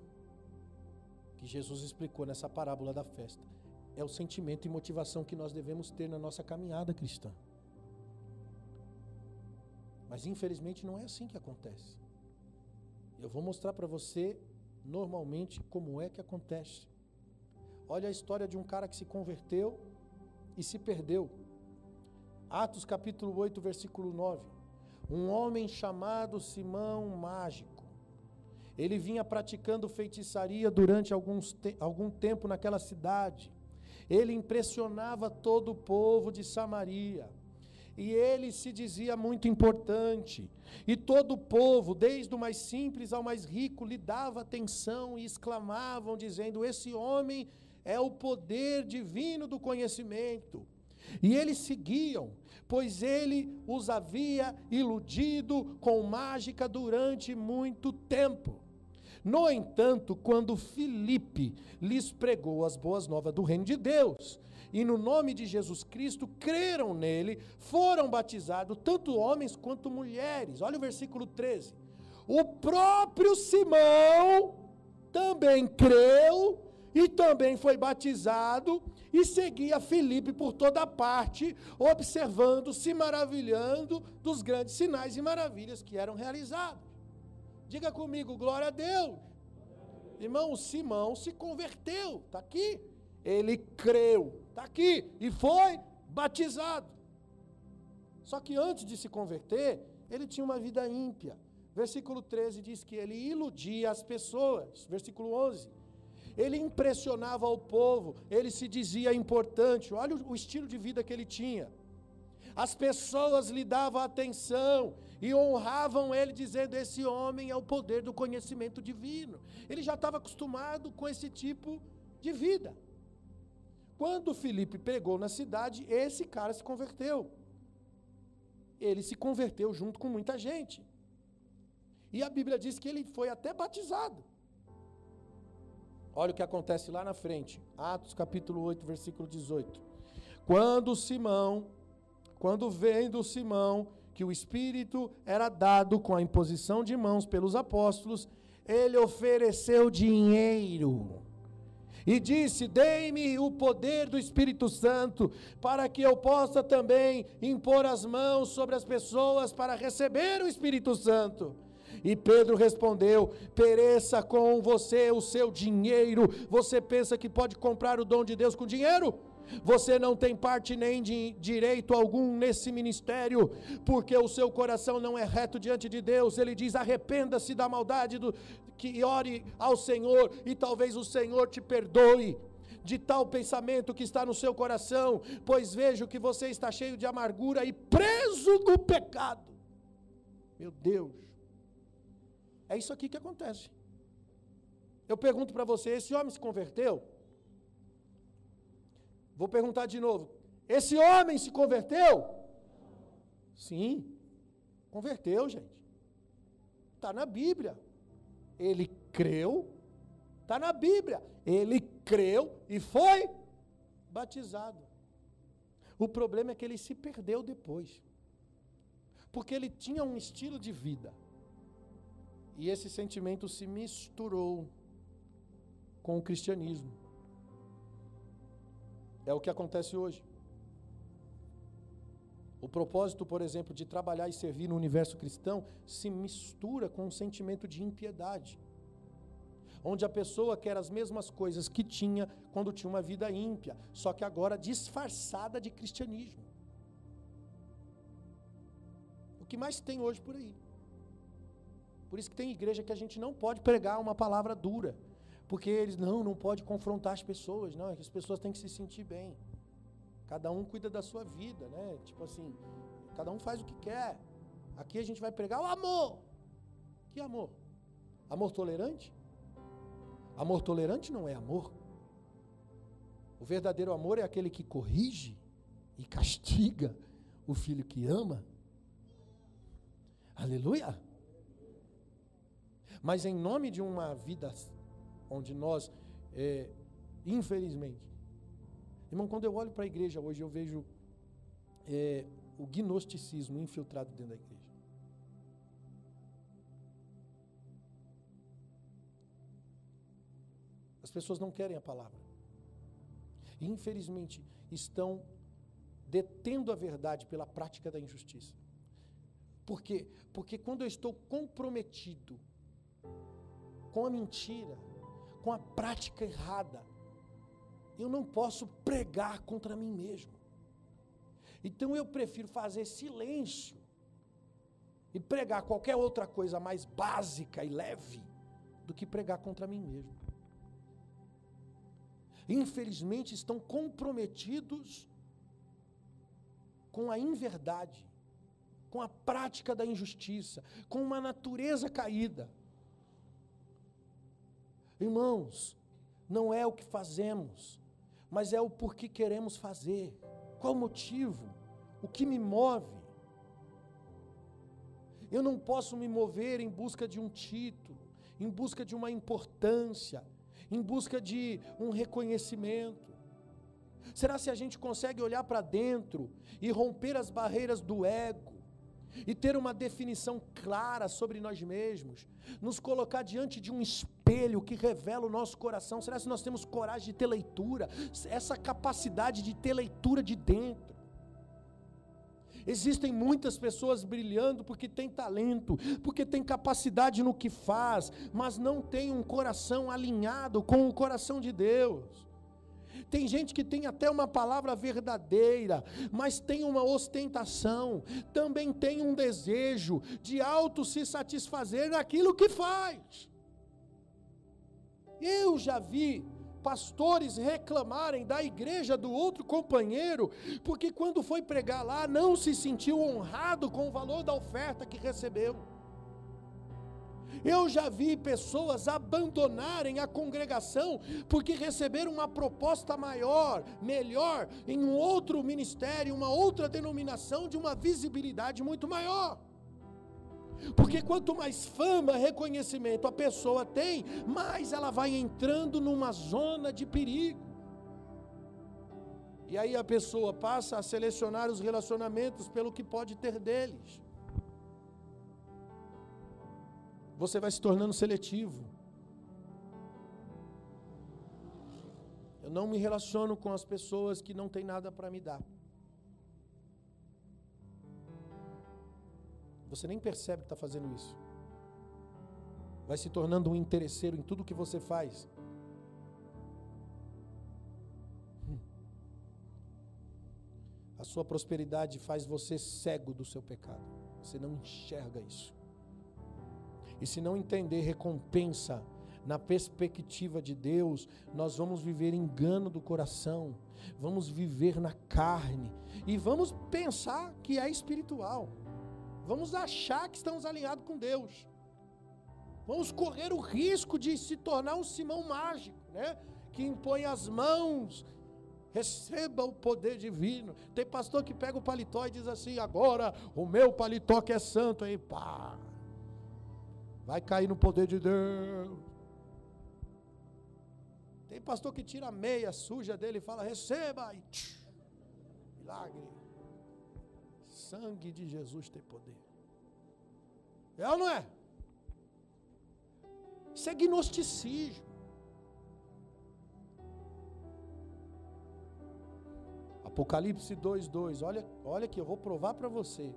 que Jesus explicou nessa parábola da festa. É o sentimento e motivação que nós devemos ter na nossa caminhada cristã. Mas infelizmente não é assim que acontece. Eu vou mostrar para você normalmente como é que acontece. Olha a história de um cara que se converteu e se perdeu. Atos capítulo 8, versículo 9. Um homem chamado Simão Mágico ele vinha praticando feitiçaria durante alguns te algum tempo naquela cidade. Ele impressionava todo o povo de Samaria. E ele se dizia muito importante. E todo o povo, desde o mais simples ao mais rico, lhe dava atenção e exclamavam, dizendo: Esse homem é o poder divino do conhecimento. E eles seguiam, pois ele os havia iludido com mágica durante muito tempo. No entanto, quando Filipe lhes pregou as boas novas do reino de Deus, e no nome de Jesus Cristo creram nele, foram batizados tanto homens quanto mulheres. Olha o versículo 13. O próprio Simão também creu e também foi batizado e seguia Filipe por toda parte, observando, se maravilhando dos grandes sinais e maravilhas que eram realizados. Diga comigo, glória a Deus. Irmão, Simão se converteu, está aqui. Ele creu, está aqui. E foi batizado. Só que antes de se converter, ele tinha uma vida ímpia. Versículo 13 diz que ele iludia as pessoas. Versículo 11. Ele impressionava o povo, ele se dizia importante. Olha o, estilo de vida que ele tinha. As pessoas lhe davam atenção e honravam ele, dizendo: Esse homem é o poder do conhecimento divino. Ele já estava acostumado com esse tipo de vida. Quando Felipe pregou na cidade, esse cara se converteu. Ele se converteu junto com muita gente. E a Bíblia diz que ele foi até batizado. Olha o que acontece lá na frente. Atos capítulo 8, versículo 18. Quando Simão, quando vendo Simão que o Espírito era dado com a imposição de mãos pelos apóstolos, ele ofereceu dinheiro e disse: Dei-me o poder do Espírito Santo, para que eu possa também impor as mãos sobre as pessoas para receber o Espírito Santo. E Pedro respondeu: Pereça com você o seu dinheiro. Você pensa que pode comprar o dom de Deus com dinheiro? Você não tem parte nem de direito algum nesse ministério, porque o seu coração não é reto diante de Deus. Ele diz: arrependa-se da maldade, do, que ore ao Senhor, e talvez o Senhor te perdoe de tal pensamento que está no seu coração, pois vejo que você está cheio de amargura e preso no pecado. Meu Deus, é isso aqui que acontece. Eu pergunto para você: esse homem se converteu? Vou perguntar de novo: esse homem se converteu? Sim, converteu, gente. Está na Bíblia. Ele creu, está na Bíblia. Ele creu e foi batizado. O problema é que ele se perdeu depois. Porque ele tinha um estilo de vida. E esse sentimento se misturou com o cristianismo. É o que acontece hoje. O propósito, por exemplo, de trabalhar e servir no universo cristão se mistura com um sentimento de impiedade. Onde a pessoa quer as mesmas coisas que tinha quando tinha uma vida ímpia, só que agora disfarçada de cristianismo. O que mais tem hoje por aí? Por isso que tem igreja que a gente não pode pregar uma palavra dura. Porque eles, não, não pode confrontar as pessoas, não, as pessoas têm que se sentir bem. Cada um cuida da sua vida, né? Tipo assim, cada um faz o que quer. Aqui a gente vai pregar o amor. Que amor? Amor tolerante? Amor tolerante não é amor. O verdadeiro amor é aquele que corrige e castiga o filho que ama. Aleluia! Mas em nome de uma vida onde nós, é, infelizmente, irmão, quando eu olho para a igreja hoje, eu vejo é, o gnosticismo infiltrado dentro da igreja. As pessoas não querem a palavra. E, infelizmente, estão detendo a verdade pela prática da injustiça. Por quê? Porque quando eu estou comprometido com a mentira, com a prática errada, eu não posso pregar contra mim mesmo. Então eu prefiro fazer silêncio e pregar qualquer outra coisa mais básica e leve do que pregar contra mim mesmo. Infelizmente estão comprometidos com a inverdade, com a prática da injustiça, com uma natureza caída. Irmãos, não é o que fazemos, mas é o porquê queremos fazer. Qual o motivo? O que me move? Eu não posso me mover em busca de um título, em busca de uma importância, em busca de um reconhecimento. Será se a gente consegue olhar para dentro e romper as barreiras do ego e ter uma definição clara sobre nós mesmos, nos colocar diante de um espelho que revela o nosso coração. Será se nós temos coragem de ter leitura, essa capacidade de ter leitura de dentro? Existem muitas pessoas brilhando porque têm talento, porque têm capacidade no que faz, mas não têm um coração alinhado com o coração de Deus. Tem gente que tem até uma palavra verdadeira, mas tem uma ostentação, também tem um desejo de auto se satisfazer naquilo que faz. Eu já vi pastores reclamarem da igreja do outro companheiro, porque quando foi pregar lá não se sentiu honrado com o valor da oferta que recebeu. Eu já vi pessoas abandonarem a congregação porque receberam uma proposta maior, melhor, em um outro ministério, uma outra denominação de uma visibilidade muito maior. Porque quanto mais fama, reconhecimento a pessoa tem, mais ela vai entrando numa zona de perigo. E aí a pessoa passa a selecionar os relacionamentos pelo que pode ter deles. Você vai se tornando seletivo. Eu não me relaciono com as pessoas que não têm nada para me dar. Você nem percebe que está fazendo isso. Vai se tornando um interesseiro em tudo que você faz. Hum. A sua prosperidade faz você cego do seu pecado. Você não enxerga isso. E se não entender recompensa na perspectiva de Deus, nós vamos viver engano do coração, vamos viver na carne e vamos pensar que é espiritual. Vamos achar que estamos alinhados com Deus. Vamos correr o risco de se tornar um Simão mágico, né? Que impõe as mãos, receba o poder divino. Tem pastor que pega o paletó e diz assim: agora o meu paletó que é santo, aí pá, vai cair no poder de Deus. Tem pastor que tira a meia suja dele e fala: receba, e milagre sangue de Jesus tem poder. É ou não é? Isso é gnosticismo. Apocalipse 2:2. Olha, olha que eu vou provar para você.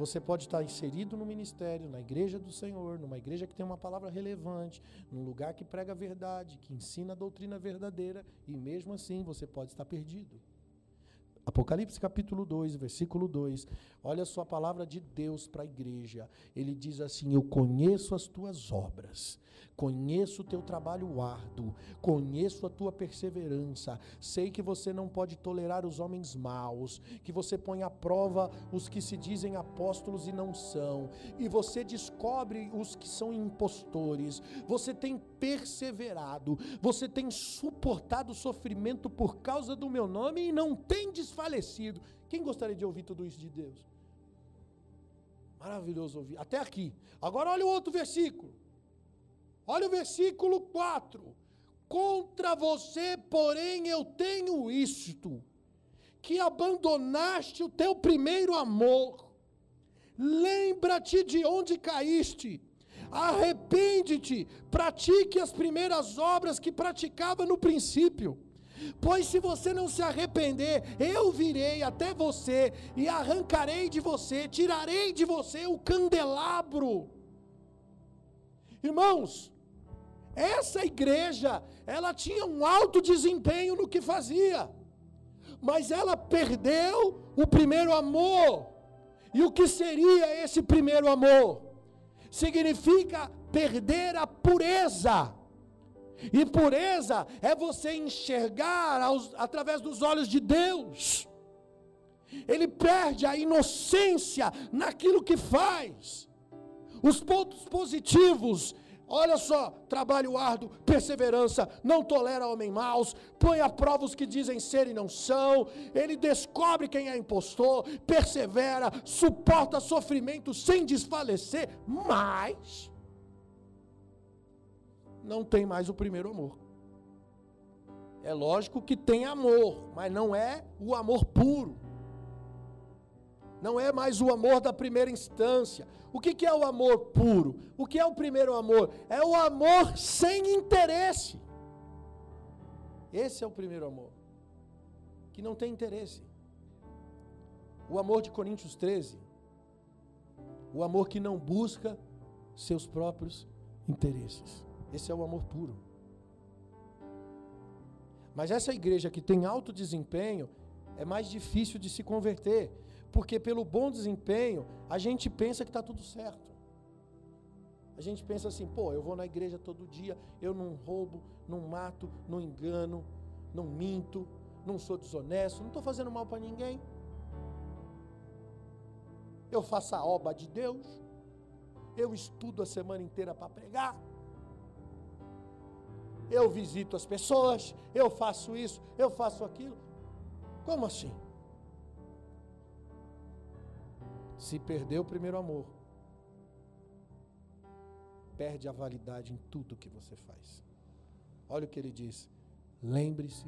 Você pode estar inserido no ministério, na igreja do Senhor, numa igreja que tem uma palavra relevante, num lugar que prega a verdade, que ensina a doutrina verdadeira, e mesmo assim você pode estar perdido. Apocalipse capítulo 2, versículo 2. Olha só a palavra de Deus para a igreja. Ele diz assim: Eu conheço as tuas obras, conheço o teu trabalho árduo, conheço a tua perseverança. Sei que você não pode tolerar os homens maus, que você põe à prova os que se dizem apóstolos e não são, e você descobre os que são impostores. Você tem perseverado, você tem suportado sofrimento por causa do meu nome e não tem desfalecido. Quem gostaria de ouvir tudo isso de Deus? Maravilhoso ouvir. Até aqui. Agora olha o outro versículo. Olha o versículo 4. Contra você, porém, eu tenho isto: que abandonaste o teu primeiro amor. Lembra-te de onde caíste. Arrepende-te, pratique as primeiras obras que praticava no princípio. Pois se você não se arrepender, eu virei até você e arrancarei de você, tirarei de você o candelabro. Irmãos, essa igreja, ela tinha um alto desempenho no que fazia, mas ela perdeu o primeiro amor. E o que seria esse primeiro amor? Significa perder a pureza e pureza é você enxergar aos, através dos olhos de Deus. Ele perde a inocência naquilo que faz. Os pontos positivos Olha só, trabalho árduo, perseverança, não tolera homem maus, põe a prova os que dizem ser e não são, ele descobre quem é impostor, persevera, suporta sofrimento sem desfalecer, mas não tem mais o primeiro amor. É lógico que tem amor, mas não é o amor puro. Não é mais o amor da primeira instância. O que, é o amor puro? O que é o primeiro amor? É o amor sem interesse. Esse é o primeiro amor, que não tem interesse. O amor de Coríntios 13, o amor que não busca seus próprios interesses. Esse é o amor puro. Mas essa igreja que tem alto desempenho é mais difícil de se converter, porque pelo bom desempenho a gente pensa que está tudo certo. A gente pensa assim, pô, eu vou na igreja todo dia, eu não roubo, não mato, não engano, não minto, não sou desonesto, não estou fazendo mal para ninguém. Eu faço a obra de Deus, eu estudo a semana inteira para pregar, eu visito as pessoas, eu faço isso, eu faço aquilo. Como assim? Se perdeu o primeiro amor, perde a validade em tudo que você faz. Olha o que ele diz: lembre-se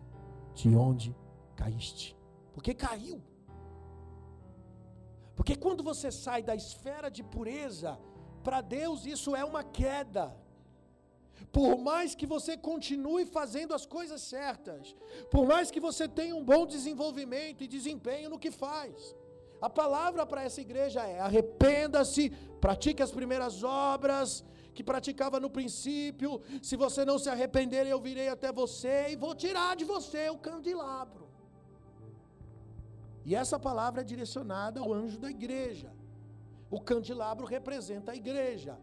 de onde caíste. Porque caiu. Porque quando você sai da esfera de pureza, para Deus isso é uma queda. Por mais que você continue fazendo as coisas certas, por mais que você tenha um bom desenvolvimento e desempenho no que faz, a palavra para essa igreja é: arrependa-se, pratique as primeiras obras que praticava no princípio. Se você não se arrepender, eu virei até você e vou tirar de você o candelabro. E essa palavra é direcionada ao anjo da igreja. O candelabro representa a igreja.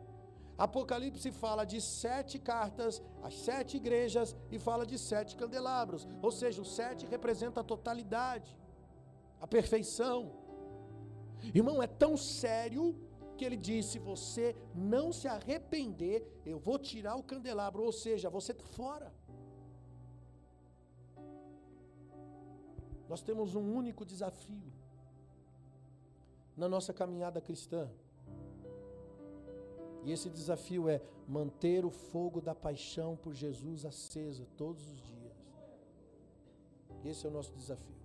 Apocalipse fala de sete cartas, as sete igrejas, e fala de sete candelabros. Ou seja, o sete representa a totalidade, a perfeição. Irmão, é tão sério que ele disse: se você não se arrepender, eu vou tirar o candelabro. Ou seja, você está fora. Nós temos um único desafio na nossa caminhada cristã. E esse desafio é manter o fogo da paixão por Jesus acesa todos os dias. Esse é o nosso desafio.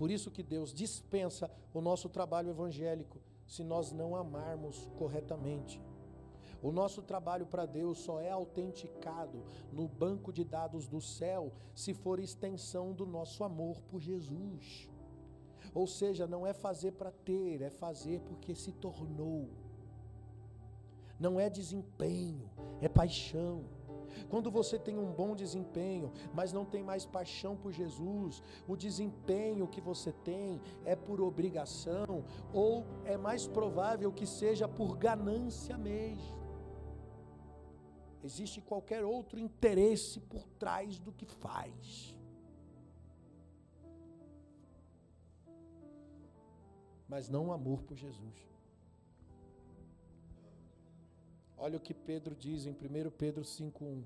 Por isso que Deus dispensa o nosso trabalho evangélico se nós não amarmos corretamente. O nosso trabalho para Deus só é autenticado no banco de dados do céu se for extensão do nosso amor por Jesus. Ou seja, não é fazer para ter, é fazer porque se tornou não é desempenho, é paixão. Quando você tem um bom desempenho, mas não tem mais paixão por Jesus, o desempenho que você tem é por obrigação, ou é mais provável que seja por ganância mesmo. Existe qualquer outro interesse por trás do que faz. Mas não o amor por Jesus. Olha o que Pedro diz em 1 Pedro 5,1.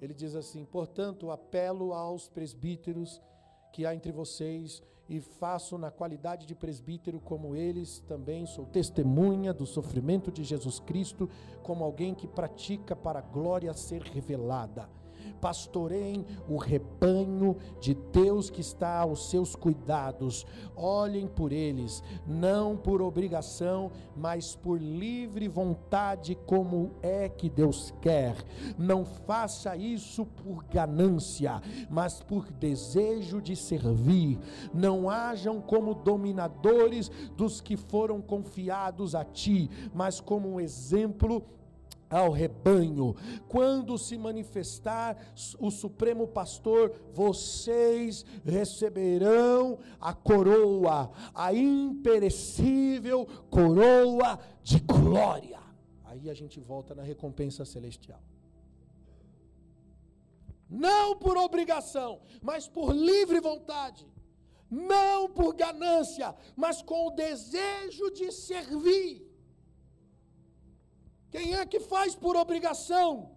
Ele diz assim: Portanto, apelo aos presbíteros que há entre vocês e faço na qualidade de presbítero como eles, também sou testemunha do sofrimento de Jesus Cristo, como alguém que pratica para a glória ser revelada pastoreiem o rebanho de Deus que está aos seus cuidados. Olhem por eles, não por obrigação, mas por livre vontade, como é que Deus quer. Não faça isso por ganância, mas por desejo de servir. Não hajam como dominadores dos que foram confiados a ti, mas como um exemplo ao rebanho. Quando se manifestar o Supremo Pastor, vocês receberão a coroa, a imperecível coroa de glória. Aí a gente volta na recompensa celestial. Não por obrigação, mas por livre vontade. Não por ganância, mas com o desejo de servir quem é que faz por obrigação?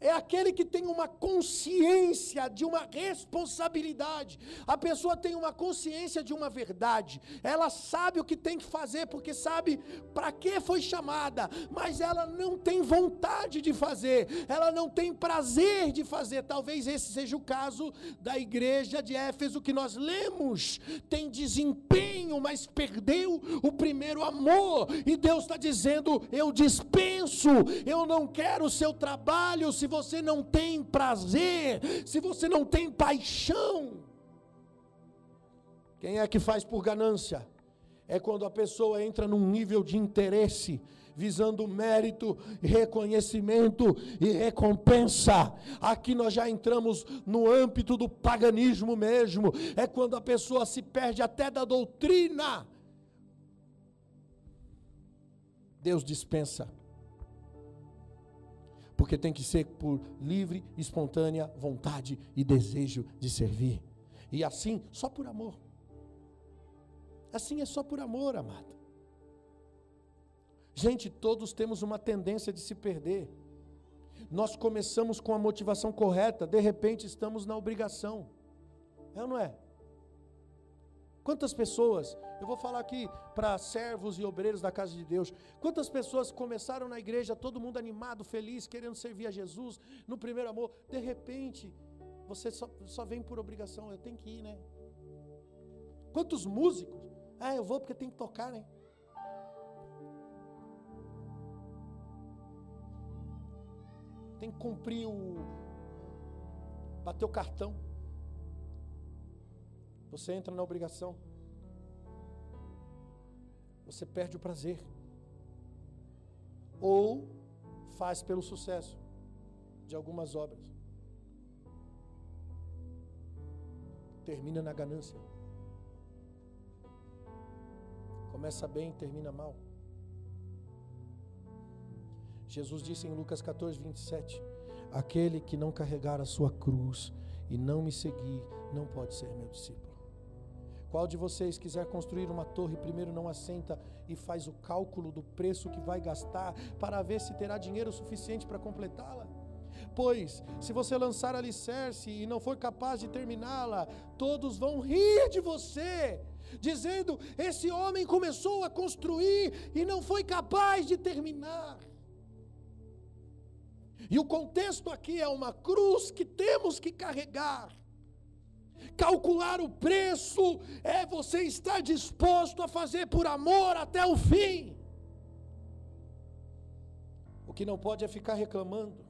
É aquele que tem uma consciência de uma responsabilidade. A pessoa tem uma consciência de uma verdade. Ela sabe o que tem que fazer, porque sabe para que foi chamada, mas ela não tem vontade de fazer, ela não tem prazer de fazer. Talvez esse seja o caso da igreja de Éfeso que nós lemos. Tem desempenho, mas perdeu o primeiro amor. E Deus está dizendo: Eu dispenso, eu não quero o seu trabalho. Se se você não tem prazer, se você não tem paixão, quem é que faz por ganância? É quando a pessoa entra num nível de interesse, visando mérito, reconhecimento e recompensa. Aqui nós já entramos no âmbito do paganismo mesmo. É quando a pessoa se perde até da doutrina. Deus dispensa Porque tem que ser por livre, espontânea vontade e desejo de servir. E assim, só por amor. Assim é só por amor, amado. Gente, todos temos uma tendência de se perder. Nós começamos com a motivação correta, de repente estamos na obrigação. É ou não é? Quantas pessoas, eu vou falar aqui para servos e obreiros da casa de Deus, quantas pessoas começaram na igreja, todo mundo animado, feliz, querendo servir a Jesus, no primeiro amor, de repente, você só, só vem por obrigação, eu tenho que ir, né? Quantos músicos, ah, eu vou porque tem que tocar, né? Tem que cumprir o. bater o cartão. Você entra na obrigação. Você perde o prazer. Ou faz pelo sucesso de algumas obras. Termina na ganância. Começa bem, termina mal. Jesus disse em Lucas 14, 27: Aquele que não carregar a sua cruz e não me seguir, não pode ser meu discípulo. Qual de vocês quiser construir uma torre, primeiro não assenta e faz o cálculo do preço que vai gastar para ver se terá dinheiro suficiente para completá-la? Pois, se você lançar alicerce e não for capaz de terminá-la, todos vão rir de você, dizendo: Esse homem começou a construir e não foi capaz de terminar. E o contexto aqui é uma cruz que temos que carregar. Calcular o preço é você estar disposto a fazer por amor até o fim. O que não pode é ficar reclamando.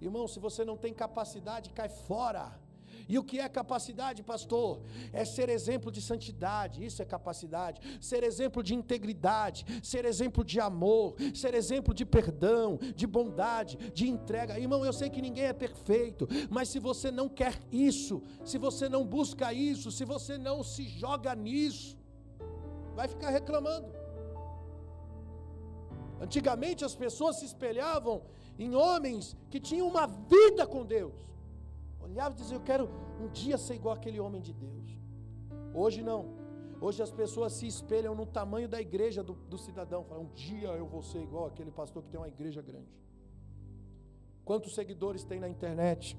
Irmão, se você não tem capacidade, cai fora. E o que é capacidade, pastor? É ser exemplo de santidade, isso é capacidade. Ser exemplo de integridade, ser exemplo de amor, ser exemplo de perdão, de bondade, de entrega. Irmão, eu sei que ninguém é perfeito, mas se você não quer isso, se você não busca isso, se você não se joga nisso, vai ficar reclamando. Antigamente as pessoas se espelhavam em homens que tinham uma vida com Deus olhava e dizia: Eu quero um dia ser igual aquele homem de Deus. Hoje não. Hoje as pessoas se espelham no tamanho da igreja do, do cidadão. Falam: Um dia eu vou ser igual aquele pastor que tem uma igreja grande. Quantos seguidores tem na internet?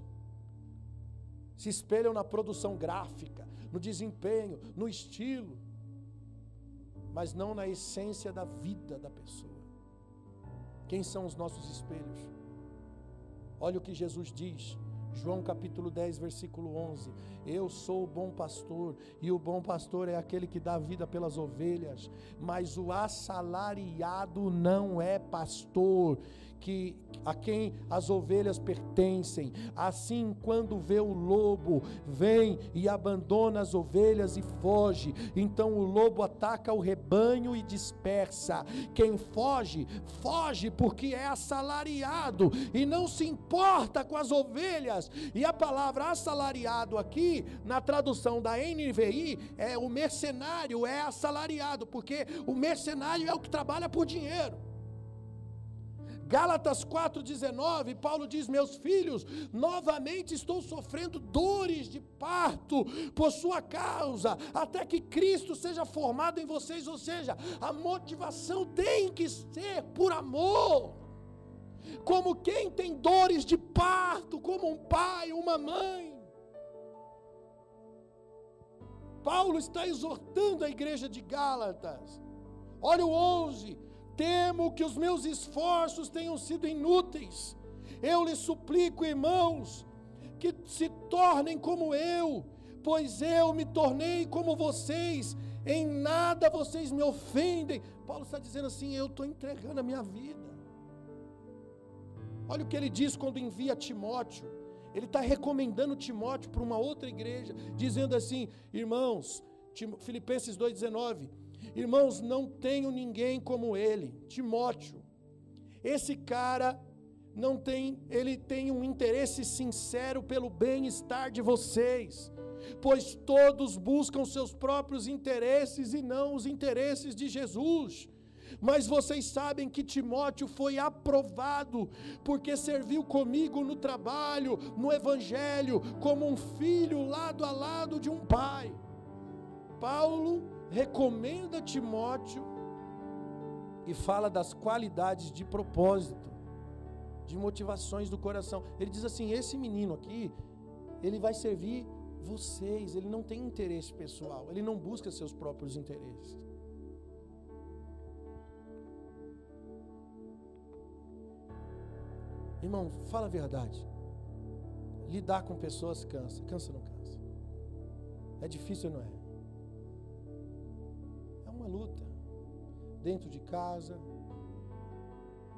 Se espelham na produção gráfica, no desempenho, no estilo, mas não na essência da vida da pessoa. Quem são os nossos espelhos? Olha o que Jesus diz João capítulo 10, versículo 11. Eu sou o bom pastor, e o bom pastor é aquele que dá vida pelas ovelhas, mas o assalariado não é pastor que a quem as ovelhas pertencem. Assim, quando vê o lobo, vem e abandona as ovelhas e foge. Então o lobo ataca o rebanho e dispersa. Quem foge, foge porque é assalariado e não se importa com as ovelhas. E a palavra assalariado aqui, na tradução da NVI, é o mercenário, é assalariado, porque o mercenário é o que trabalha por dinheiro. Gálatas 4,19, Paulo diz: Meus filhos, novamente estou sofrendo dores de parto por sua causa, até que Cristo seja formado em vocês. Ou seja, a motivação tem que ser por amor. Como quem tem dores de parto, como um pai, uma mãe. Paulo está exortando a igreja de Gálatas. Olha o 11: Temo que os meus esforços tenham sido inúteis. Eu lhes suplico, irmãos, que se tornem como eu, pois eu me tornei como vocês, em nada vocês me ofendem. Paulo está dizendo assim: eu estou entregando a minha vida. Olha o que ele diz quando envia Timóteo. Ele está recomendando Timóteo para uma outra igreja, dizendo assim: irmãos, Filipenses 2,19 Irmãos, não tenho ninguém como ele, Timóteo. Esse cara não tem, ele tem um interesse sincero pelo bem-estar de vocês, pois todos buscam seus próprios interesses e não os interesses de Jesus. Mas vocês sabem que Timóteo foi aprovado, porque serviu comigo no trabalho, no evangelho, como um filho lado a lado de um pai. Paulo recomenda Timóteo e fala das qualidades de propósito, de motivações do coração. Ele diz assim: esse menino aqui, ele vai servir vocês, ele não tem interesse pessoal, ele não busca seus próprios interesses. Irmão, fala a verdade. Lidar com pessoas cansa. Cansa ou não cansa? É difícil ou não é? Uma luta. Dentro de casa,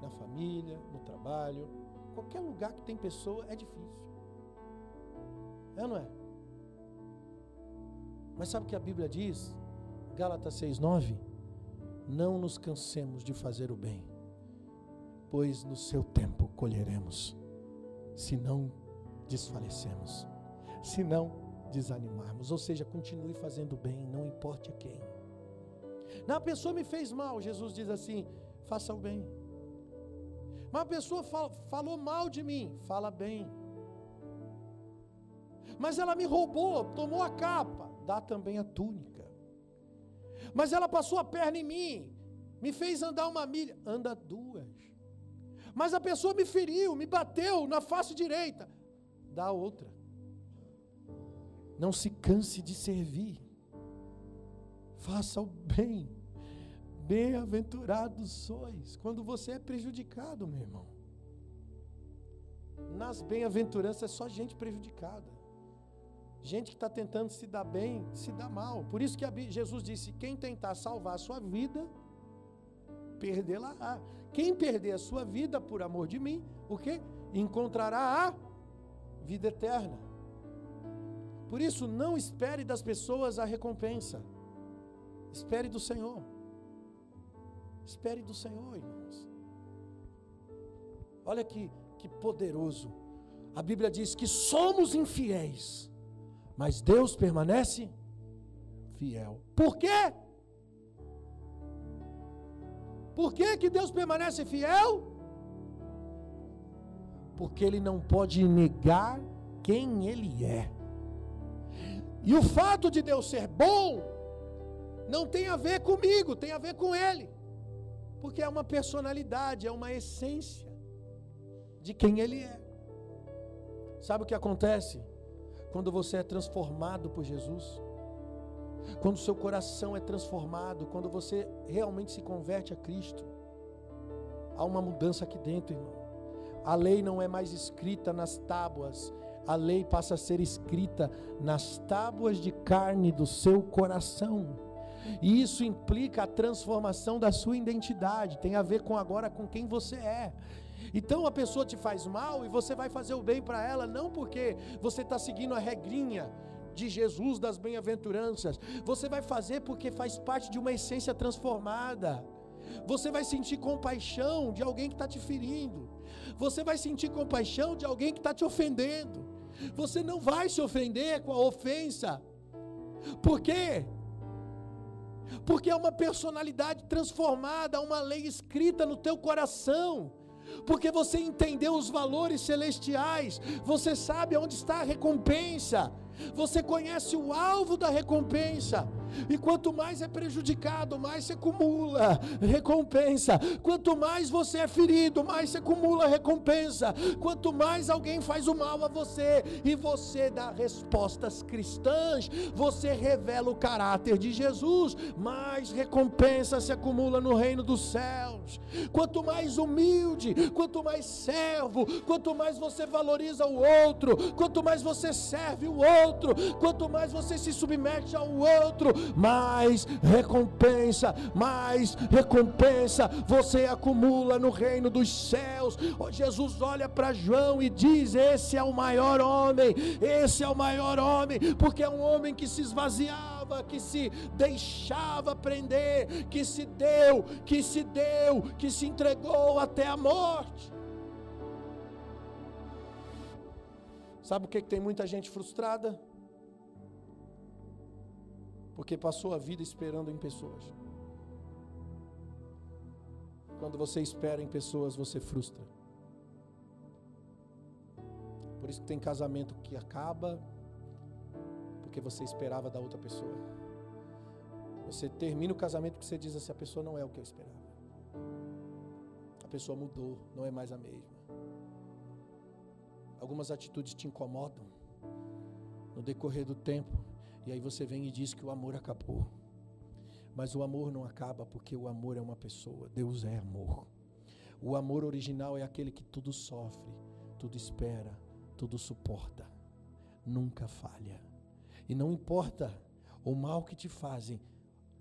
na família, no trabalho, qualquer lugar que tem pessoa é difícil. É ou não é? Mas sabe o que a Bíblia diz? Gálatas 6,9? Não nos cansemos de fazer o bem, pois no seu tempo colheremos, se não desfalecemos, se não desanimarmos. Ou seja, continue fazendo bem, não importe a quem. Na pessoa me fez mal, Jesus diz assim: faça o bem. Mas a pessoa fal, falou mal de mim, fala bem. Mas ela me roubou, tomou a capa, dá também a túnica. Mas ela passou a perna em mim, me fez andar uma milha, anda duas. Mas a pessoa me feriu, me bateu na face direita, dá outra. Não se canse de servir. Faça o bem. Bem-aventurados sois quando você é prejudicado, meu irmão. Nas bem-aventuranças é só gente prejudicada. Gente que está tentando se dar bem, se dá mal. Por isso que Jesus disse: quem tentar salvar a sua vida, perdê-la. Quem perder a sua vida por amor de mim, o que? Encontrará a vida eterna. Por isso, não espere das pessoas a recompensa. Espere do Senhor. Espere do Senhor, irmãos. Olha que, que poderoso. A Bíblia diz que somos infiéis mas Deus permanece fiel. Por quê? Por que, que Deus permanece fiel? Porque Ele não pode negar quem Ele é. E o fato de Deus ser bom não tem a ver comigo, tem a ver com Ele. Porque é uma personalidade, é uma essência de quem Ele é. Sabe o que acontece? quando você é transformado por Jesus, quando seu coração é transformado, quando você realmente se converte a Cristo, há uma mudança aqui dentro, irmão. A lei não é mais escrita nas tábuas, a lei passa a ser escrita nas tábuas de carne do seu coração. E isso implica a transformação da sua identidade, tem a ver com agora com quem você é. Então a pessoa te faz mal e você vai fazer o bem para ela, não porque você está seguindo a regrinha de Jesus das bem-aventuranças, você vai fazer porque faz parte de uma essência transformada. Você vai sentir compaixão de alguém que está te ferindo, você vai sentir compaixão de alguém que está te ofendendo. Você não vai se ofender com a ofensa, por quê? Porque é uma personalidade transformada, uma lei escrita no teu coração. Porque você entendeu os valores celestiais, você sabe onde está a recompensa, você conhece o alvo da recompensa. E quanto mais é prejudicado, mais se acumula recompensa. Quanto mais você é ferido, mais se acumula recompensa. Quanto mais alguém faz o mal a você e você dá respostas cristãs, você revela o caráter de Jesus, mais recompensa se acumula no reino dos céus. Quanto mais humilde, quanto mais servo, quanto mais você valoriza o outro, quanto mais você serve o outro, quanto mais você se submete ao outro, mais recompensa, mais recompensa você acumula no reino dos céus. Oh, Jesus olha para João e diz: Esse é o maior homem, esse é o maior homem, porque é um homem que se esvaziava, que se deixava prender, que se deu, que se deu, que se entregou até a morte. Sabe o que, que tem muita gente frustrada? porque passou a vida esperando em pessoas. Quando você espera em pessoas, você frustra. Por isso que tem casamento que acaba porque você esperava da outra pessoa. Você termina o casamento porque você diz assim: a pessoa não é o que eu esperava. A pessoa mudou, não é mais a mesma. Algumas atitudes te incomodam no decorrer do tempo, e aí você vem e diz que o amor acabou. Mas o amor não acaba porque o amor é uma pessoa, Deus é amor. O amor original é aquele que tudo sofre, tudo espera, tudo suporta, nunca falha. E não importa o mal que te fazem,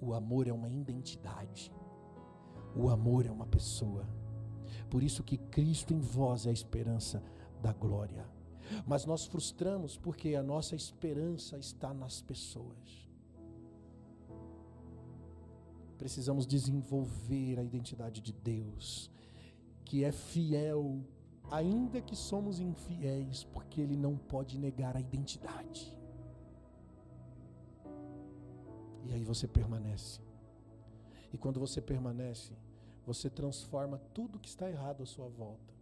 o amor é uma identidade. O amor é uma pessoa. Por isso que Cristo em vós é a esperança da glória. Mas nós frustramos porque a nossa esperança está nas pessoas. Precisamos desenvolver a identidade de Deus, que é fiel, ainda que somos infiéis, porque Ele não pode negar a identidade. E aí você permanece. E quando você permanece, você transforma tudo que está errado à sua volta.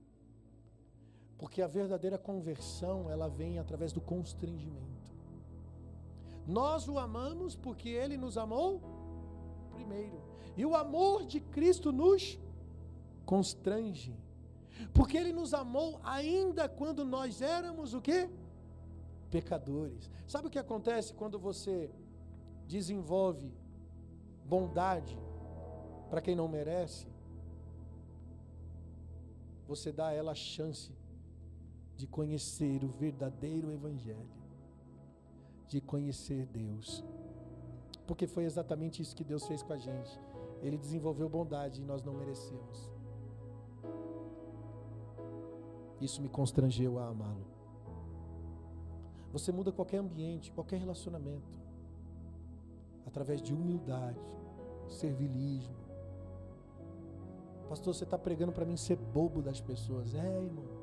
Porque a verdadeira conversão, ela vem através do constrangimento. Nós o amamos porque ele nos amou primeiro. E o amor de Cristo nos constrange. Porque ele nos amou ainda quando nós éramos o quê? Pecadores. Sabe o que acontece quando você desenvolve bondade para quem não merece? Você dá a ela a chance de conhecer o verdadeiro evangelho, de conhecer Deus. Porque foi exatamente isso que Deus fez com a gente. Ele desenvolveu bondade e nós não merecemos. Isso me constrangeu a amá-lo. Você muda qualquer ambiente, qualquer relacionamento, através de humildade, servilismo. Pastor, você está pregando para mim ser bobo das pessoas. É, irmão.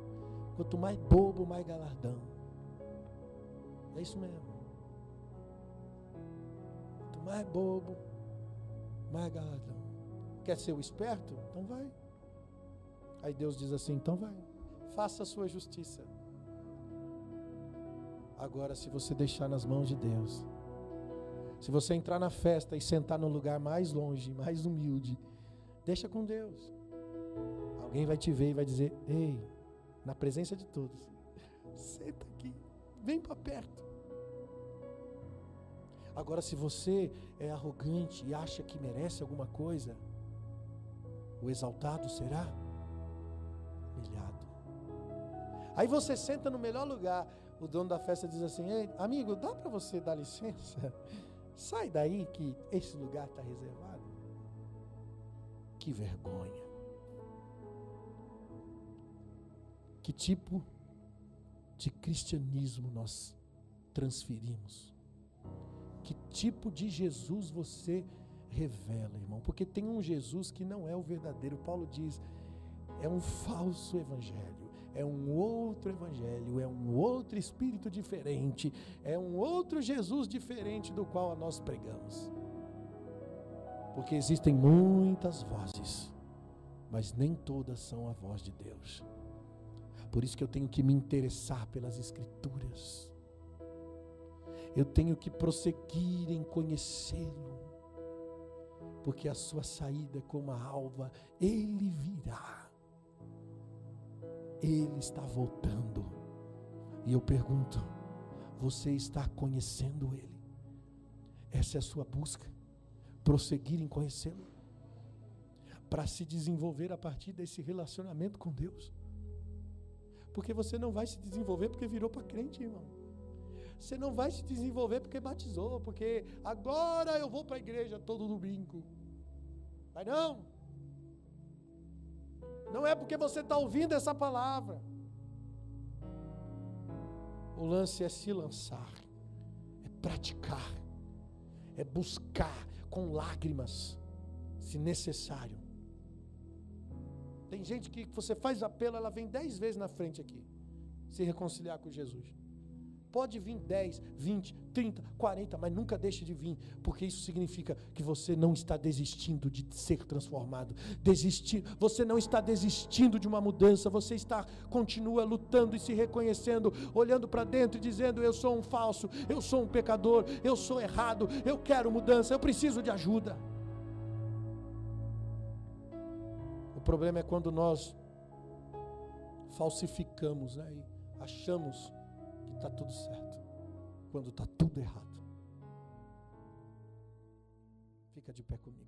Quanto mais bobo, mais galardão. É isso mesmo mais bobo, mais galadão. Quer ser o esperto? Então vai. Aí Deus diz assim: então vai, faça a sua justiça. Agora, se você deixar nas mãos de Deus, se você entrar na festa e sentar no lugar mais longe, mais humilde, deixa com Deus. Alguém vai te ver e vai dizer: Ei, na presença de todos, senta aqui, vem para perto. Agora, se você é arrogante e acha que merece alguma coisa, o exaltado será humilhado. Aí você senta no melhor lugar, o dono da festa diz assim: amigo, dá para você dar licença? Sai daí que esse lugar está reservado. Que vergonha. Que tipo de cristianismo nós transferimos? Que tipo de Jesus você revela, irmão? Porque tem um Jesus que não é o verdadeiro. Paulo diz: é um falso evangelho, é um outro evangelho, é um outro espírito diferente, é um outro Jesus diferente do qual nós pregamos. Porque existem muitas vozes, mas nem todas são a voz de Deus. Por isso que eu tenho que me interessar pelas Escrituras eu tenho que prosseguir em conhecê-lo, porque a sua saída é como a alva, ele virá, ele está voltando. E eu pergunto: você está conhecendo ele? Essa é a sua busca, prosseguir em conhecê-lo, para se desenvolver a partir desse relacionamento com Deus. Porque você não vai se desenvolver porque virou para crente, irmão. Você não vai se desenvolver porque batizou, porque agora eu vou para a igreja todo domingo. Vai não. Não é porque você está ouvindo essa palavra. O lance é se lançar, é praticar, é buscar com lágrimas, se necessário. Tem gente que você faz apelo, ela vem dez vezes na frente aqui, se reconciliar com Jesus. Pode vir 10, 20, 30, 40, mas nunca deixe de vir, porque isso significa que você não está desistindo de ser transformado. Desistir, você não está desistindo de uma mudança, você está continua lutando e se reconhecendo, olhando para dentro e dizendo: "Eu sou um falso, eu sou um pecador, eu sou errado, eu quero mudança, eu preciso de ajuda". O problema é quando nós falsificamos, né? E achamos que está tudo certo, quando está tudo errado. Fica de pé comigo.